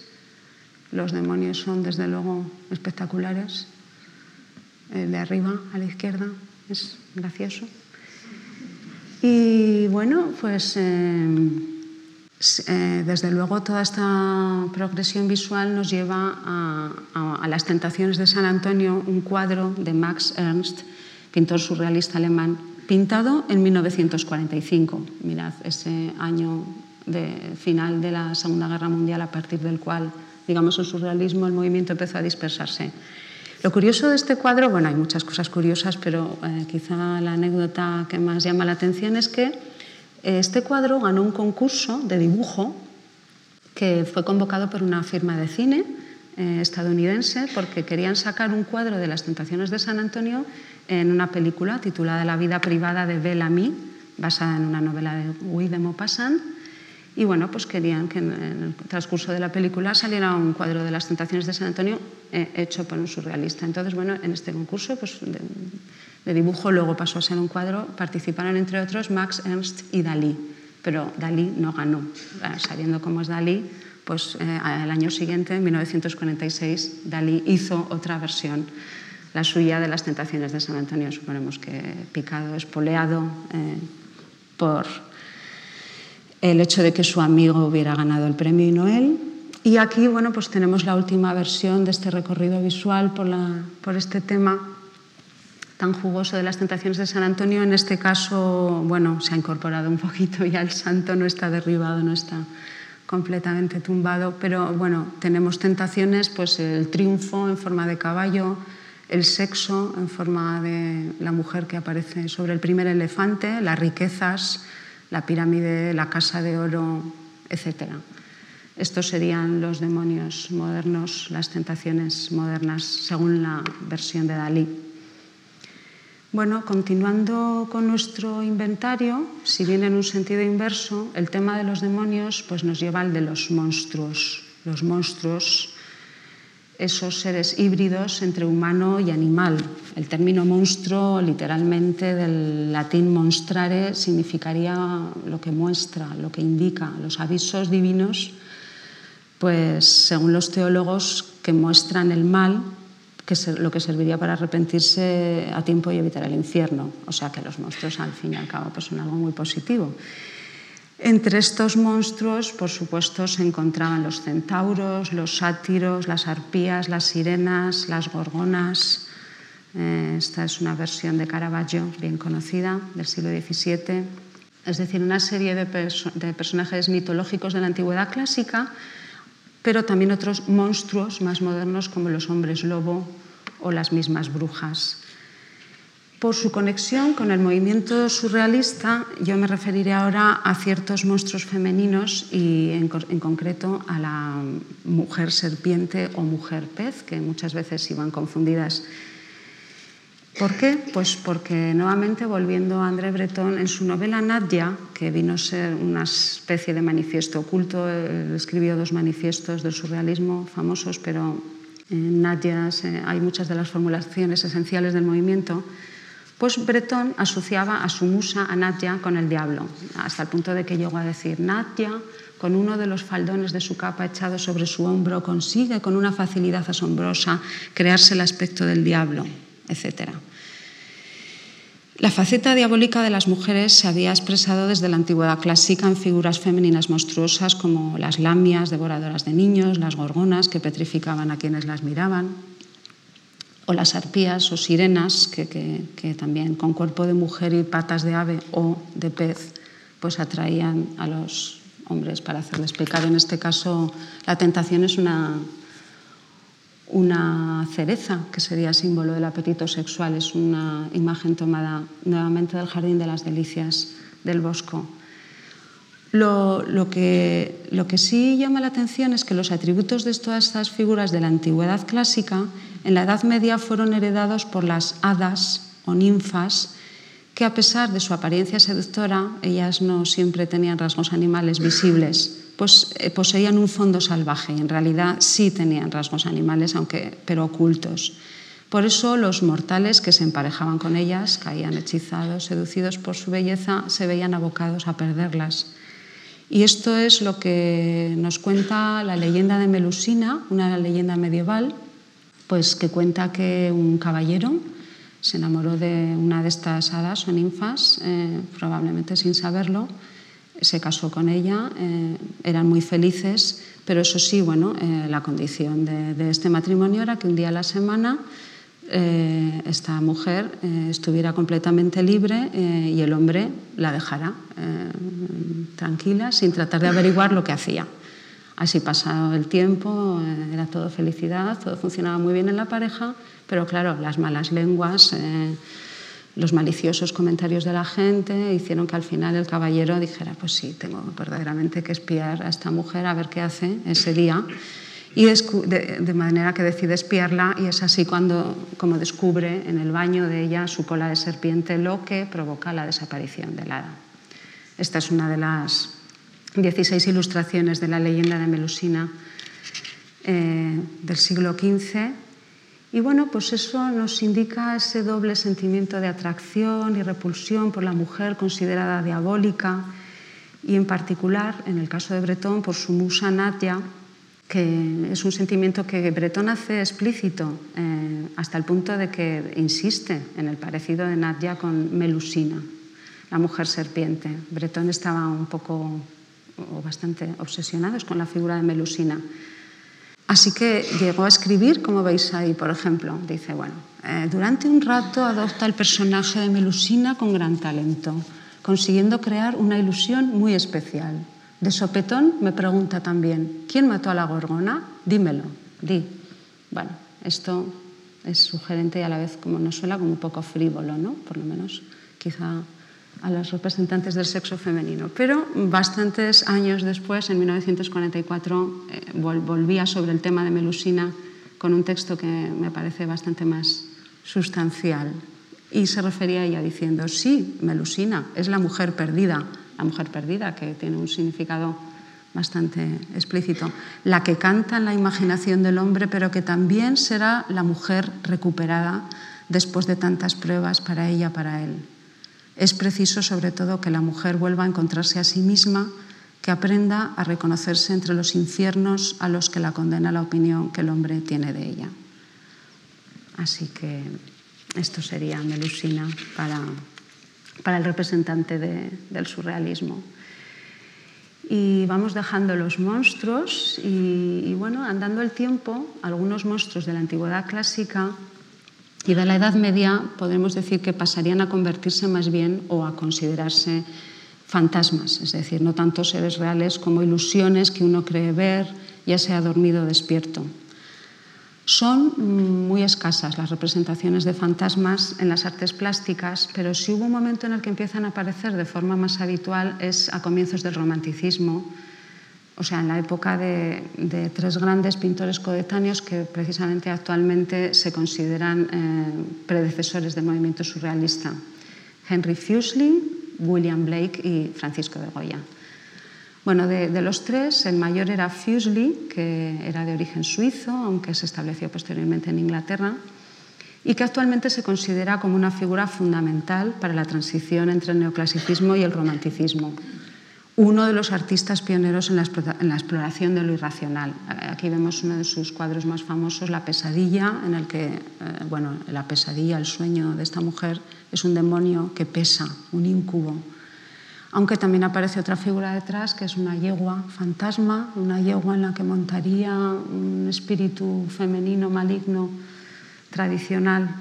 Los demonios son, desde luego, espectaculares. De arriba, a la izquierda, es gracioso. Y bueno, pues eh, eh, desde luego toda esta progresión visual nos lleva a, las tentaciones de San Antonio, un cuadro de Max Ernst, pintor surrealista alemán, pintado en 1945. Mirad, ese año de final de la Segunda Guerra Mundial a partir del cual, digamos, el surrealismo, el movimiento empezó a dispersarse. Lo curioso de este cuadro, bueno, hay muchas cosas curiosas, pero eh, quizá la anécdota que más llama la atención es que este cuadro ganó un concurso de dibujo que fue convocado por una firma de cine eh, estadounidense porque querían sacar un cuadro de las tentaciones de San Antonio en una película titulada La vida privada de Bellamy, basada en una novela de Guy Maupassant. Y bueno, pues querían que en el transcurso de la película saliera un cuadro de las tentaciones de San Antonio eh, hecho por un surrealista. Entonces, bueno, en este concurso pues, dibujo, luego pasó a ser un cuadro, participaron entre otros Max Ernst y Dalí, pero Dalí no ganó. Sabiendo cómo es Dalí, pues eh, al año siguiente, en 1946, Dalí hizo otra versión, la suya de las tentaciones de San Antonio, suponemos que picado, espoleado eh, por el hecho de que su amigo hubiera ganado el premio y no él. Y aquí, bueno, pues tenemos la última versión de este recorrido visual por este tema tan jugoso de las tentaciones de San Antonio, en este caso, bueno, se ha incorporado un poquito, ya el santo no está derribado, no está completamente tumbado, pero bueno, tenemos tentaciones, pues el triunfo en forma de caballo, el sexo en forma de la mujer que aparece sobre el primer elefante, las riquezas, la pirámide, la casa de oro, etc. Estos serían los demonios modernos, las tentaciones modernas, según la versión de Dalí. Bueno, continuando con nuestro inventario, si bien en un sentido inverso, el tema de los demonios pues nos lleva al de los monstruos. Los monstruos, esos seres híbridos entre humano y animal. El término monstruo, literalmente del latín monstrare, significaría lo que muestra, lo que indica, los avisos divinos, pues según los teólogos que muestran el mal que lo que serviría para arrepentirse a tiempo y evitar el infierno. O sea que los monstruos, al fin y al cabo, pues son algo muy positivo. Entre estos monstruos, por supuesto, se encontraban los centauros, los sátiros, las arpías, las sirenas, las gorgonas. Eh, esta es una versión de Caravaggio bien conocida del siglo XVII. Es decir, una serie de personajes mitológicos de la antigüedad clásica pero también otros monstruos más modernos como los hombres lobo o las mismas brujas. Por su conexión con el movimiento surrealista, yo me referiré ahora a ciertos monstruos femeninos y en, concreto a la mujer serpiente o mujer pez, que muchas veces iban confundidas ¿Por qué? Pues porque nuevamente, volviendo a André Breton, en su novela Nadia, que vino a ser una especie de manifiesto oculto, escribió dos manifiestos del surrealismo famosos, pero en Nadia hay muchas de las formulaciones esenciales del movimiento, pues Breton asociaba a su musa, a Nadia, con el diablo, hasta el punto de que llegó a decir, Nadia, con uno de los faldones de su capa echado sobre su hombro, consigue con una facilidad asombrosa crearse el aspecto del diablo etc. La faceta diabólica de las mujeres se había expresado desde la antigüedad clásica en figuras femeninas monstruosas como las lamias devoradoras de niños, las gorgonas que petrificaban a quienes las miraban, o las arpías o sirenas que, que también con cuerpo de mujer y patas de ave o de pez pues atraían a los hombres para hacerles pecar. En este caso, la tentación es una, una cereza, que sería símbolo del apetito sexual, es una imagen tomada nuevamente del Jardín de las Delicias del Bosco. Lo, que, lo, que, sí llama la atención es que los atributos de todas estas figuras de la antigüedad clásica en la Edad Media fueron heredados por las hadas o ninfas, que a pesar de su apariencia seductora, ellas no siempre tenían rasgos animales visibles pues eh, poseían un fondo salvaje y en realidad sí tenían rasgos animales, aunque, pero ocultos. Por eso los mortales que se emparejaban con ellas caían hechizados, seducidos por su belleza, se veían abocados a perderlas. Y esto es lo que nos cuenta la leyenda de Melusina, una leyenda medieval, pues que cuenta que un caballero se enamoró de una de estas hadas o ninfas, eh, probablemente sin saberlo, se casó con ella, eh, eran muy felices, pero eso sí, bueno, eh, la condición de, este matrimonio era que un día a la semana eh, esta mujer estuviera completamente libre y el hombre la dejara tranquila sin tratar de averiguar lo que hacía. Así pasaba el tiempo, era todo felicidad, todo funcionaba muy bien en la pareja, pero claro, las malas lenguas, los maliciosos comentarios de la gente hicieron que al final el caballero dijera, pues sí, tengo verdaderamente que espiar a esta mujer a ver qué hace ese día y de, manera que decide espiarla y es así cuando como descubre en el baño de ella su cola de serpiente, lo que provoca la desaparición del hada. Esta es una de las 16 ilustraciones de la leyenda de Melusina eh, del siglo XV. Y bueno, pues eso nos indica ese doble sentimiento de atracción y repulsión por la mujer considerada diabólica y en particular, en el caso de Bretón, por su musa Nadia, que es un sentimiento que Bretón hace explícito eh, hasta el punto de que insiste en el parecido de Nadia con Melusina, la mujer serpiente. Bretón estaba un poco o bastante obsesionado con la figura de Melusina. Así que llegó a escribir, como veis ahí, por ejemplo, dice, bueno, eh, durante un rato adopta el personaje de Melusina con gran talento, consiguiendo crear una ilusión muy especial. De sopetón me pregunta también, ¿quién mató a la gorgona? Dímelo, di. Bueno, esto es sugerente y a la vez como nos suena como un poco frívolo, ¿no? Por lo menos quizá a los representantes del sexo femenino. Pero bastantes años después, en 1944, eh, volvía sobre el tema de Melusina con un texto que me parece bastante más sustancial. Y se refería a ella diciendo, sí, Melusina es la mujer perdida, la mujer perdida, que tiene un significado bastante explícito, la que canta en la imaginación del hombre, pero que también será la mujer recuperada después de tantas pruebas para ella, para él. Es preciso, sobre todo, que la mujer vuelva a encontrarse a sí misma, que aprenda a reconocerse entre los infiernos a los que la condena la opinión que el hombre tiene de ella. Así que esto sería Melusina para para el representante del surrealismo. Y vamos dejando los monstruos y, bueno, andando el tiempo, algunos monstruos de la antigüedad clásica y de la Edad Media podemos decir que pasarían a convertirse más bien o a considerarse fantasmas, es decir, no tanto seres reales como ilusiones que uno cree ver, ya sea dormido o despierto. Son muy escasas las representaciones de fantasmas en las artes plásticas, pero si hubo un momento en el que empiezan a aparecer de forma más habitual es a comienzos del romanticismo, o sea, en la época de, tres grandes pintores coetáneos que precisamente actualmente se consideran eh, predecesores del movimiento surrealista, Henry Fuseli, William Blake y Francisco de Goya. Bueno, de, los tres, el mayor era Fuseli, que era de origen suizo, aunque se estableció posteriormente en Inglaterra, y que actualmente se considera como una figura fundamental para la transición entre el neoclasicismo y el romanticismo. Uno de los artistas pioneros en la, exploración de lo irracional. Aquí vemos uno de sus cuadros más famosos, La pesadilla, en el que, eh, bueno, la pesadilla, el sueño de esta mujer es un demonio que pesa, un incubo aunque también aparece otra figura detrás, que es una yegua fantasma, una yegua en la que montaría un espíritu femenino maligno tradicional.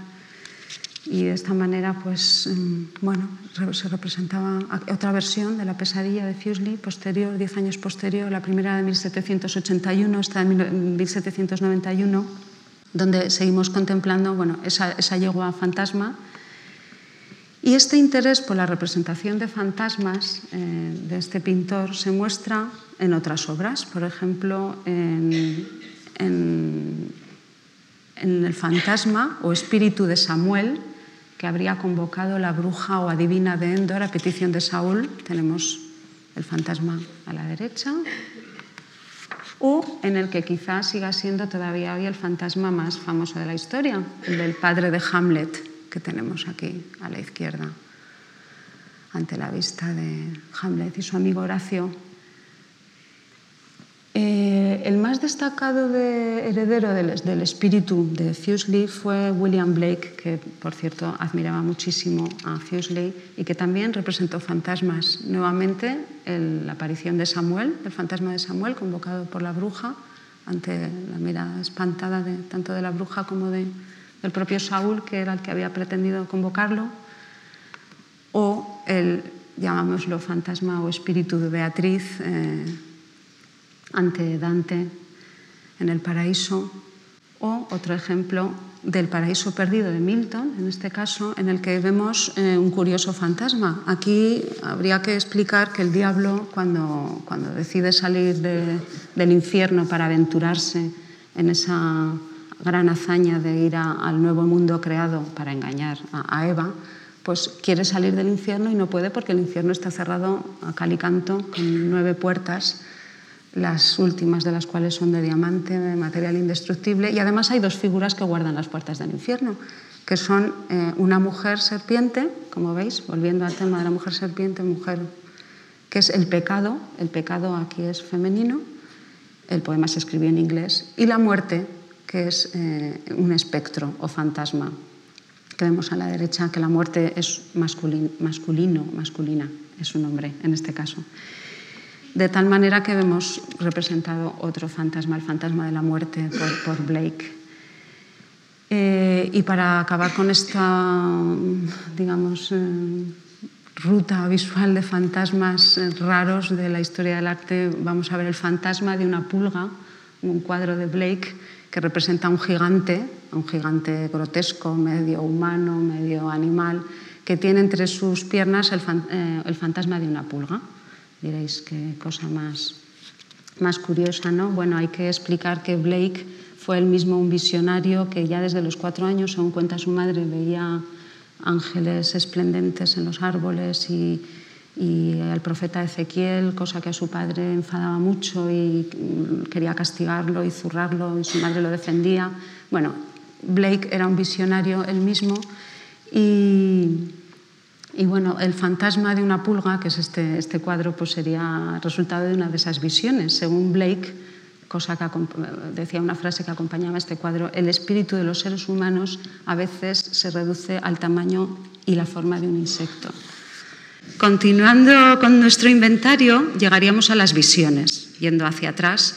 Y de esta manera, pues, em, bueno, se representaba otra versión de la pesadilla de Fuseli, posterior, diez años posterior, la primera de 1781, esta de 1791, donde seguimos contemplando bueno, esa, esa yegua fantasma. Y este interés por la representación de fantasmas eh, de este pintor se muestra en otras obras, por ejemplo, en, el fantasma o espíritu de Samuel, que habría convocado la bruja o adivina de Endor a petición de Saúl. Tenemos el fantasma a la derecha. o en el que quizás siga siendo todavía hoy el fantasma más famoso de la historia, el del padre de Hamlet, que tenemos aquí a la izquierda, ante la vista de Hamlet y su amigo Horacio. Eh, el más destacado de, heredero del, espíritu de Fuseli fue William Blake, que por cierto admiraba muchísimo a Fuseli y que también representó fantasmas. Nuevamente, la aparición de Samuel, el fantasma de Samuel, convocado por la bruja, ante la mirada espantada tanto de la bruja como de, del propio Saúl, que era el que había pretendido convocarlo, o el, llamámoslo, fantasma o espíritu de Beatriz. Eh, ante Dante en el paraíso o otro ejemplo del paraíso perdido de Milton, en este caso, en el que vemos eh, un curioso fantasma. Aquí habría que explicar que el diablo, cuando, cuando decide salir del infierno para aventurarse en esa gran hazaña de ir al nuevo mundo creado para engañar a, a, Eva, pues quiere salir del infierno y no puede porque el infierno está cerrado a cal y canto con nueve puertas las últimas de las cuales son de diamante, de material indestructible, y además hay dos figuras que guardan las puertas del infierno, que son eh, una mujer serpiente, como veis, volviendo al tema de la mujer serpiente, mujer que es el pecado, el pecado aquí es femenino, el poema se escribió en inglés, y la muerte, que es eh, un espectro o fantasma, que vemos a la derecha que la muerte es masculino, masculina, es un hombre en este caso. De tal manera que vemos representado otro fantasma, el fantasma de la muerte por, Blake. Eh, y para acabar con esta, digamos, eh, ruta visual de fantasmas eh, raros de la historia del arte, vamos a ver el fantasma de una pulga, un cuadro de Blake que representa a un gigante, un gigante grotesco, medio humano, medio animal, que tiene entre sus piernas el fantasma de una pulga. Diréis qué cosa más, más curiosa, ¿no? Bueno, hay que explicar que Blake fue el mismo un visionario que ya desde los cuatro años, según cuenta su madre, veía ángeles esplendentes en los árboles y, y el profeta Ezequiel, cosa que a su padre enfadaba mucho y quería castigarlo y zurrarlo y su madre lo defendía. Bueno, Blake era un visionario él mismo y, y bueno, el fantasma de una pulga, que es este, este cuadro, pues sería resultado de una de esas visiones. Según Blake, cosa que decía una frase que acompañaba este cuadro, el espíritu de los seres humanos a veces se reduce al tamaño y la forma de un insecto. Continuando con nuestro inventario, llegaríamos a las visiones, yendo hacia atrás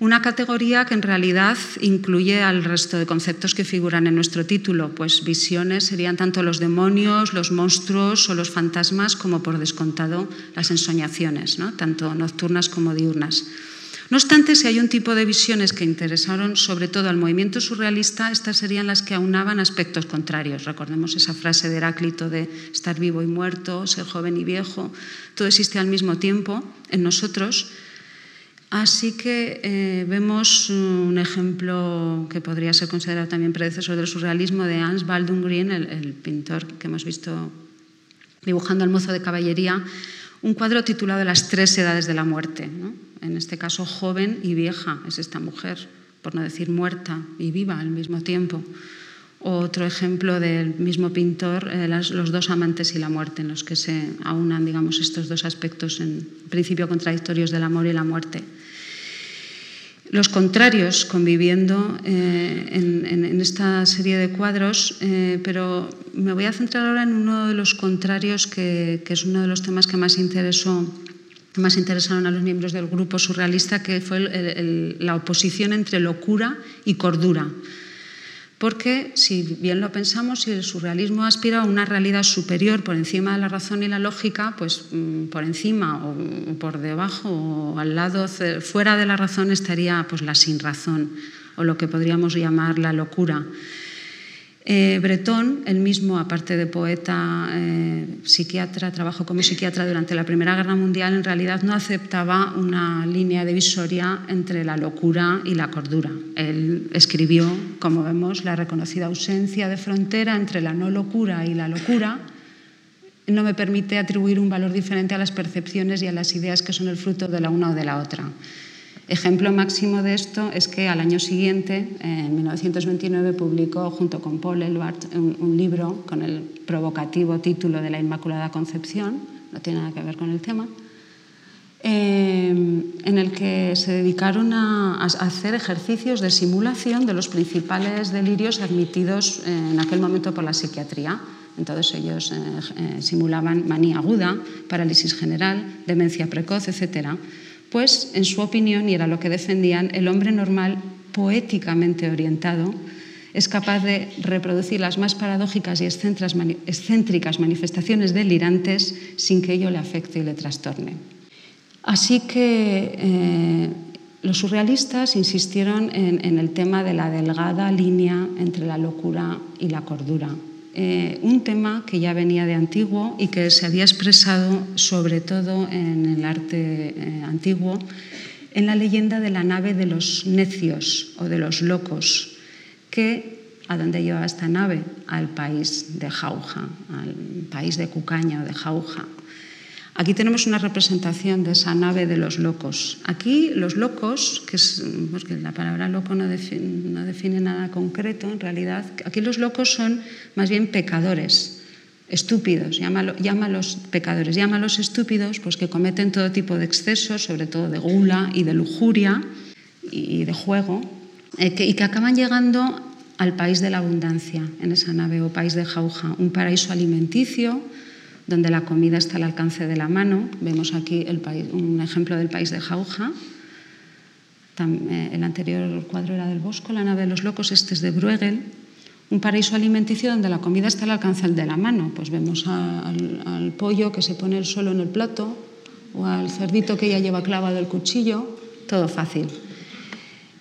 una categoría que en realidad incluye al resto de conceptos que figuran en nuestro título, pues visiones serían tanto los demonios, los monstruos o los fantasmas como por descontado las ensoñaciones, tanto nocturnas como diurnas. No obstante, si hay un tipo de visiones que interesaron sobre todo al movimiento surrealista, estas serían las que aunaban aspectos contrarios. Recordemos esa frase de Heráclito de estar vivo y muerto, ser joven y viejo, todo existe al mismo tiempo en nosotros Así que eh, vemos un ejemplo que podría ser considerado también predecesor del surrealismo de Hans Baldung Green, el, pintor que hemos visto dibujando al mozo de caballería, un cuadro titulado Las tres edades de la muerte. En este caso, joven y vieja es esta mujer, por no decir muerta y viva al mismo tiempo. Otro ejemplo del mismo pintor, eh, los dos amantes y la muerte, en los que se aunan digamos, estos dos aspectos en principio contradictorios del amor y la muerte. Los contrarios conviviendo eh, en, esta serie de cuadros, eh, pero me voy a centrar ahora en uno de los contrarios que, es uno de los temas que más interesó más interesaron a los miembros del grupo surrealista, que fue la oposición entre locura y cordura. Porque, si bien lo pensamos, si el surrealismo aspira a una realidad superior por encima de la razón y la lógica, pues mm, por encima o por debajo o al lado, fuera de la razón estaría pues, la sin razón o lo que podríamos llamar la locura. Eh, Breton, él mismo, aparte de poeta, eh, psiquiatra, trabajó como psiquiatra durante la Primera Guerra Mundial, en realidad no aceptaba una línea divisoria entre la locura y la cordura. Él escribió, como vemos, la reconocida ausencia de frontera entre la no locura y la locura no me permite atribuir un valor diferente a las percepciones y a las ideas que son el fruto de la una o de la otra. Ejemplo máximo de esto es que al año siguiente, en 1929, publicó junto con Paul Eluard un, libro con el provocativo título de La Inmaculada Concepción, no tiene nada que ver con el tema, eh, en el que se dedicaron a, hacer ejercicios de simulación de los principales delirios admitidos en aquel momento por la psiquiatría. Entonces ellos eh, eh, simulaban manía aguda, parálisis general, demencia precoz, etc pues en su opinión, y era lo que defendían, el hombre normal, poéticamente orientado, es capaz de reproducir las más paradójicas y excéntricas manifestaciones delirantes sin que ello le afecte y le trastorne. Así que eh, los surrealistas insistieron en el tema de la delgada línea entre la locura y la cordura, eh, un tema que ya venía de antiguo y que se había expresado sobre todo en el arte eh, antiguo, en la leyenda de la nave de los necios o de los locos, que a dónde lleva esta nave? Al país de Jauja, al país de Cucaña o de Jauja. Aquí tenemos una representación de esa nave de los locos. Aquí los locos, que es, porque la palabra loco no define, nada concreto en realidad, aquí los locos son más bien pecadores, estúpidos, llámalos pecadores, llámalos estúpidos, pues que cometen todo tipo de excesos, sobre todo de gula y de lujuria y de juego, eh, y que acaban llegando al país de la abundancia, en esa nave o país de Jauja, un paraíso alimenticio, donde la comida está al alcance de la mano. Vemos aquí un ejemplo del país de Jauja. Eh, el anterior cuadro era del Bosco, la nave de los locos, este es de Bruegel. Un paraíso alimenticio donde la comida está al alcance de la mano. Pues vemos al, pollo que se pone el suelo en el plato o al cerdito que ya lleva clavado el cuchillo, todo fácil.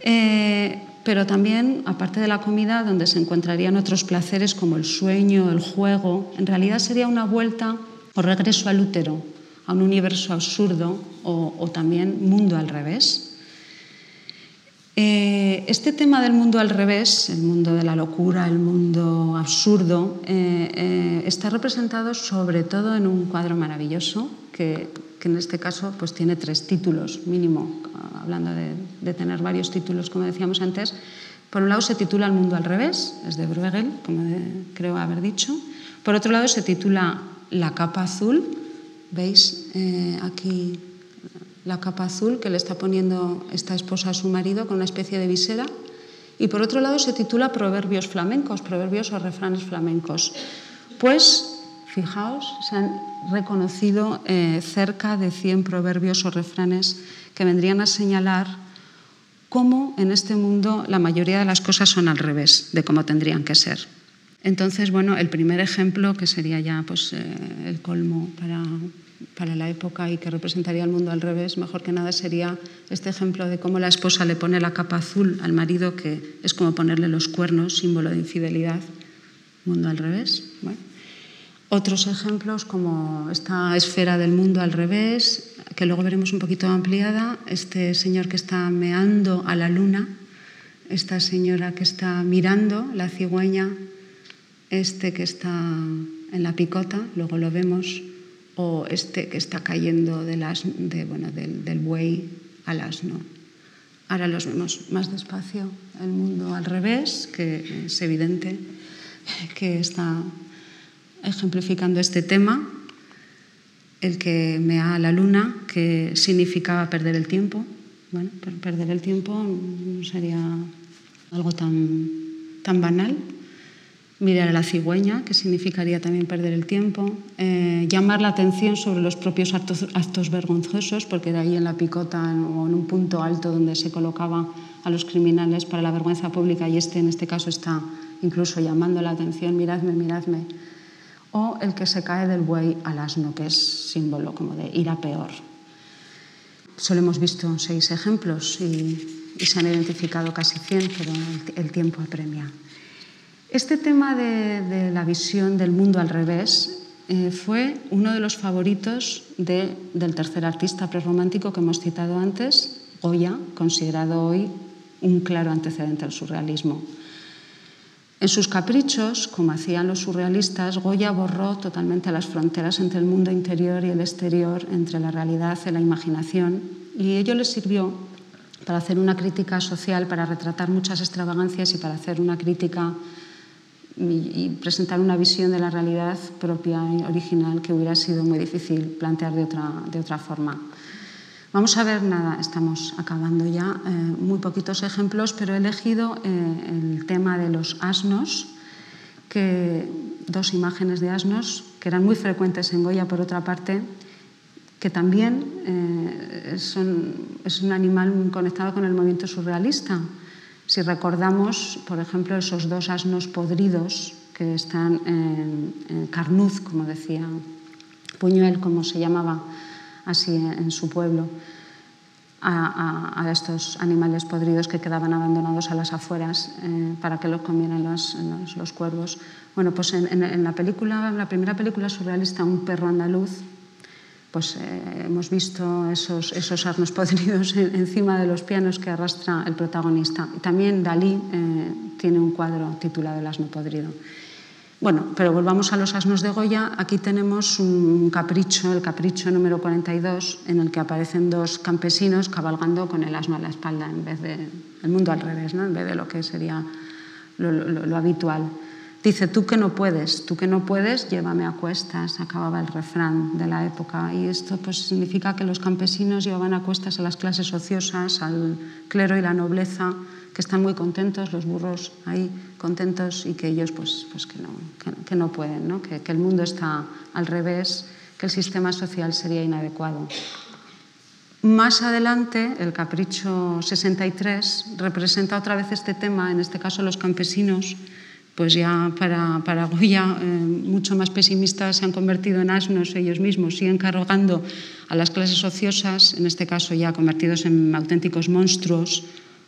Eh, pero también, aparte de la comida, donde se encontrarían otros placeres como el sueño, el juego. En realidad sería una vuelta o regreso al útero, a un universo absurdo o, también mundo al revés. Eh, este tema del mundo al revés, el mundo de la locura, el mundo absurdo, eh, eh, está representado sobre todo en un cuadro maravilloso que que en este caso pues, tiene tres títulos mínimo, hablando de, tener varios títulos, como decíamos antes. Por un lado se titula El mundo al revés, es de Bruegel, como creo haber dicho. Por otro lado se titula La capa azul, veis eh, aquí la capa azul que le está poniendo esta esposa a su marido con una especie de visera. Y por otro lado se titula Proverbios flamencos, proverbios o refranes flamencos. Pues Fijaos, se han reconocido eh, cerca de 100 proverbios o refranes que vendrían a señalar cómo en este mundo la mayoría de las cosas son al revés de cómo tendrían que ser. Entonces, bueno, el primer ejemplo, que sería ya pues, eh, el colmo para, para la época y que representaría el mundo al revés, mejor que nada sería este ejemplo de cómo la esposa le pone la capa azul al marido, que es como ponerle los cuernos, símbolo de infidelidad. Mundo al revés. Bueno. Otros ejemplos como esta esfera del mundo al revés, que luego veremos un poquito ampliada, este señor que está meando a la luna, esta señora que está mirando, la cigüeña, este que está en la picota, luego lo vemos, o este que está cayendo de bueno, del, del buey al asno. Ahora los vemos más despacio, el mundo al revés, que es evidente que está ejemplificando este tema, el que me ha la luna, que significaba perder el tiempo. Bueno, perder el tiempo no sería algo tan, tan banal. Mirar a la cigüeña, que significaría también perder el tiempo. Eh, llamar la atención sobre los propios actos, actos vergonzosos, porque era ahí en la picota o en un punto alto donde se colocaba a los criminales para la vergüenza pública y este en este caso está incluso llamando la atención, miradme, miradme o el que se cae del buey al asno, que es símbolo como de ir a peor. Solo hemos visto seis ejemplos y, se han identificado casi cien, pero el, tiempo apremia. Este tema de, la visión del mundo al revés eh, fue uno de los favoritos del tercer artista prerromántico que hemos citado antes, Goya, considerado hoy un claro antecedente al surrealismo. En sus caprichos, como hacían los surrealistas, Goya borró totalmente las fronteras entre el mundo interior y el exterior, entre la realidad y la imaginación, y ello le sirvió para hacer una crítica social, para retratar muchas extravagancias y para hacer una crítica y, presentar una visión de la realidad propia y original que hubiera sido muy difícil plantear de otra, de otra forma. Vamos a ver, nada, estamos acabando ya, eh, muy poquitos ejemplos, pero he elegido eh, el tema de los asnos, que, dos imágenes de asnos que eran muy frecuentes en Goya, por otra parte, que también eh, son, es un animal conectado con el movimiento surrealista. Si recordamos, por ejemplo, esos dos asnos podridos que están en, en Carnuz, como decía Puñuel, como se llamaba así en su pueblo, a, estos animales podridos que quedaban abandonados a las afueras eh, para que los comieran los, los, cuervos. Bueno, pues en, la película, la primera película surrealista, Un perro andaluz, pues eh, hemos visto esos, esos arnos podridos encima de los pianos que arrastra el protagonista. También Dalí eh, tiene un cuadro titulado El asno podrido. Bueno, pero volvamos a los asnos de Goya. Aquí tenemos un capricho, el capricho número 42, en el que aparecen dos campesinos cabalgando con el asno a la espalda, en vez de el mundo al revés, ¿no? en vez de lo que sería lo, habitual. Dice, tú que no puedes, tú que no puedes, llévame a cuestas, acababa el refrán de la época. Y esto pues, significa que los campesinos llevaban a cuestas a las clases ociosas, al clero y la nobleza, que están muy contentos, los burros ahí contentos y que ellos pues, pues que, no, que, no pueden, ¿no? Que, el mundo está al revés, que el sistema social sería inadecuado. Más adelante, el Capricho 63 representa otra vez este tema, en este caso los campesinos, pues ya para, para Goya, eh, mucho más pesimistas se han convertido en asnos ellos mismos, siguen cargando a las clases ociosas, en este caso ya convertidos en auténticos monstruos,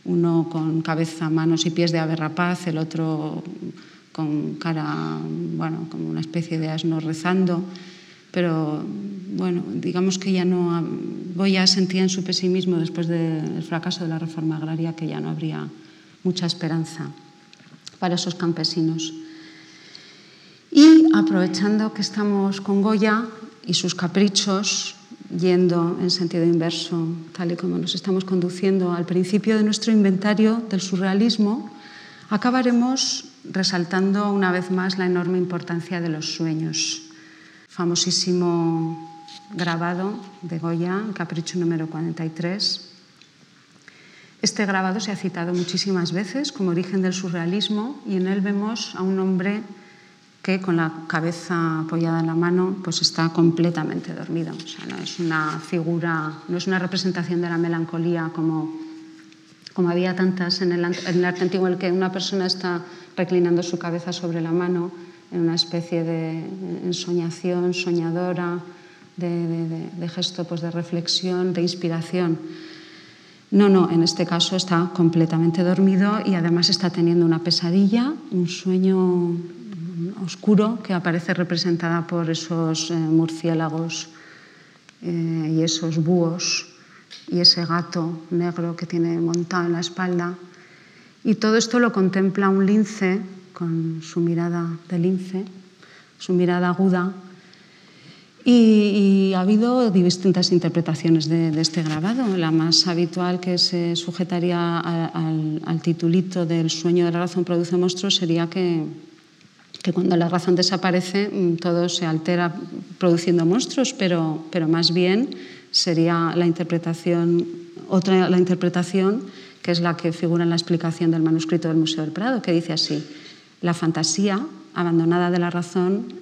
uno con cabeza, manos y pies de ave rapaz, el otro con cara, bueno, como una especie de asno rezando. Pero bueno, digamos que ya no. voy a sentir en su pesimismo después del fracaso de la reforma agraria que ya no habría mucha esperanza para esos campesinos. Y aprovechando que estamos con Goya y sus caprichos, yendo en sentido inverso, tal y como nos estamos conduciendo al principio de nuestro inventario del surrealismo, acabaremos resaltando una vez más la enorme importancia de los sueños. Famosísimo grabado de Goya, Capricho número 43. Este grabado se ha citado muchísimas veces como origen del surrealismo y en él vemos a un hombre que con la cabeza apoyada en la mano pues está completamente dormido. O sea, no es una figura, no es una representación de la melancolía como, como había tantas en el, en el arte antiguo en el que una persona está reclinando su cabeza sobre la mano en una especie de ensoñación soñadora, de, de, de gesto pues, de reflexión, de inspiración. No, no, en este caso está completamente dormido y además está teniendo una pesadilla, un sueño oscuro que aparece representada por esos eh, murciélagos eh, y esos búhos y ese gato negro que tiene montado en la espalda. Y todo esto lo contempla un lince con su mirada de lince, su mirada aguda. Y, ha habido distintas interpretaciones de, este grabado. La más habitual que se sujetaría al, al titulito del sueño de la razón produce monstruos sería que, que cuando la razón desaparece mm, todo se altera produciendo monstruos, pero, pero más bien sería la interpretación, otra la interpretación que es la que figura en la explicación del manuscrito del Museo del Prado, que dice así, la fantasía abandonada de la razón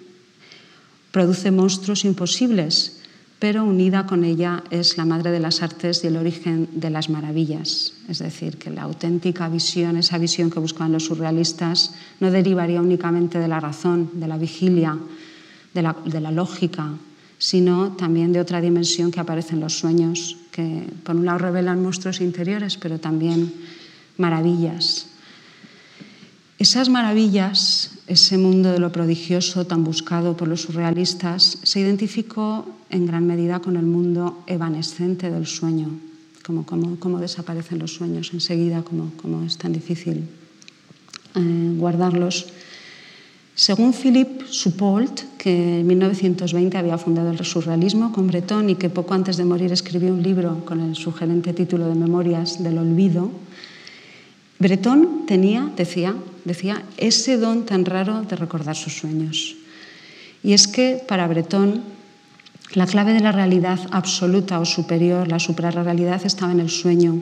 produce monstruos imposibles pero unida con ella es la madre de las artes y el origen de las maravillas. Es decir, que la auténtica visión, esa visión que buscaban los surrealistas, no derivaría únicamente de la razón, de la vigilia, de la, lógica, sino también de otra dimensión que aparece en los sueños, que por un lado revelan monstruos interiores, pero también maravillas. Esas maravillas ese mundo de lo prodigioso tan buscado por los surrealistas se identificó en gran medida con el mundo evanescente del sueño, como, como, desaparecen los sueños enseguida, como, como es tan difícil eh, guardarlos. Según Philippe Soupault, que en 1920 había fundado el surrealismo con Breton y que poco antes de morir escribió un libro con el sugerente título de Memorias del Olvido, Breton tenía, decía, decía, ese don tan raro de recordar sus sueños. Y es que para Breton la clave de la realidad absoluta o superior, la suprarrealidad, estaba en el sueño.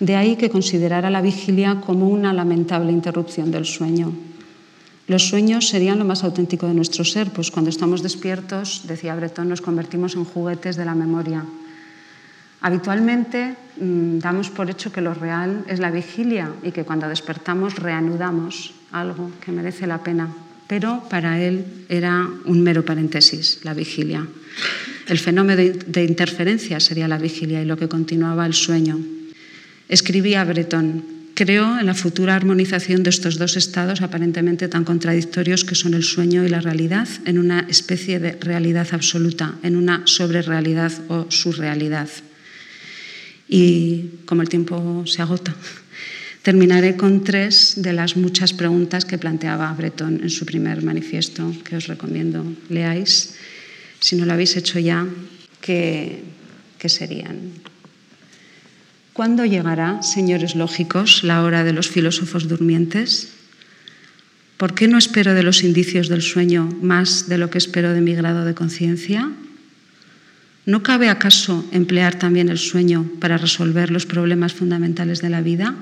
De ahí que considerara la vigilia como una lamentable interrupción del sueño. Los sueños serían lo más auténtico de nuestro ser, pues cuando estamos despiertos, decía Breton, nos convertimos en juguetes de la memoria. Habitualmente mmm, damos por hecho que lo real es la vigilia y que cuando despertamos reanudamos algo que merece la pena, pero para él era un mero paréntesis, la vigilia. El fenómeno de interferencia sería la vigilia y lo que continuaba el sueño. Escribía Breton, creo en la futura armonización de estos dos estados aparentemente tan contradictorios que son el sueño y la realidad, en una especie de realidad absoluta, en una sobrerealidad o surrealidad. Y como el tiempo se agota, terminaré con tres de las muchas preguntas que planteaba Breton en su primer manifiesto, que os recomiendo leáis. Si no lo habéis hecho ya, ¿qué, qué serían? ¿Cuándo llegará, señores lógicos, la hora de los filósofos durmientes? ¿Por qué no espero de los indicios del sueño más de lo que espero de mi grado de conciencia? ¿No cabe acaso emplear también el sueño para resolver los problemas fundamentales de la vida?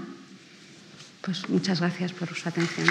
Pues muchas gracias por su atención.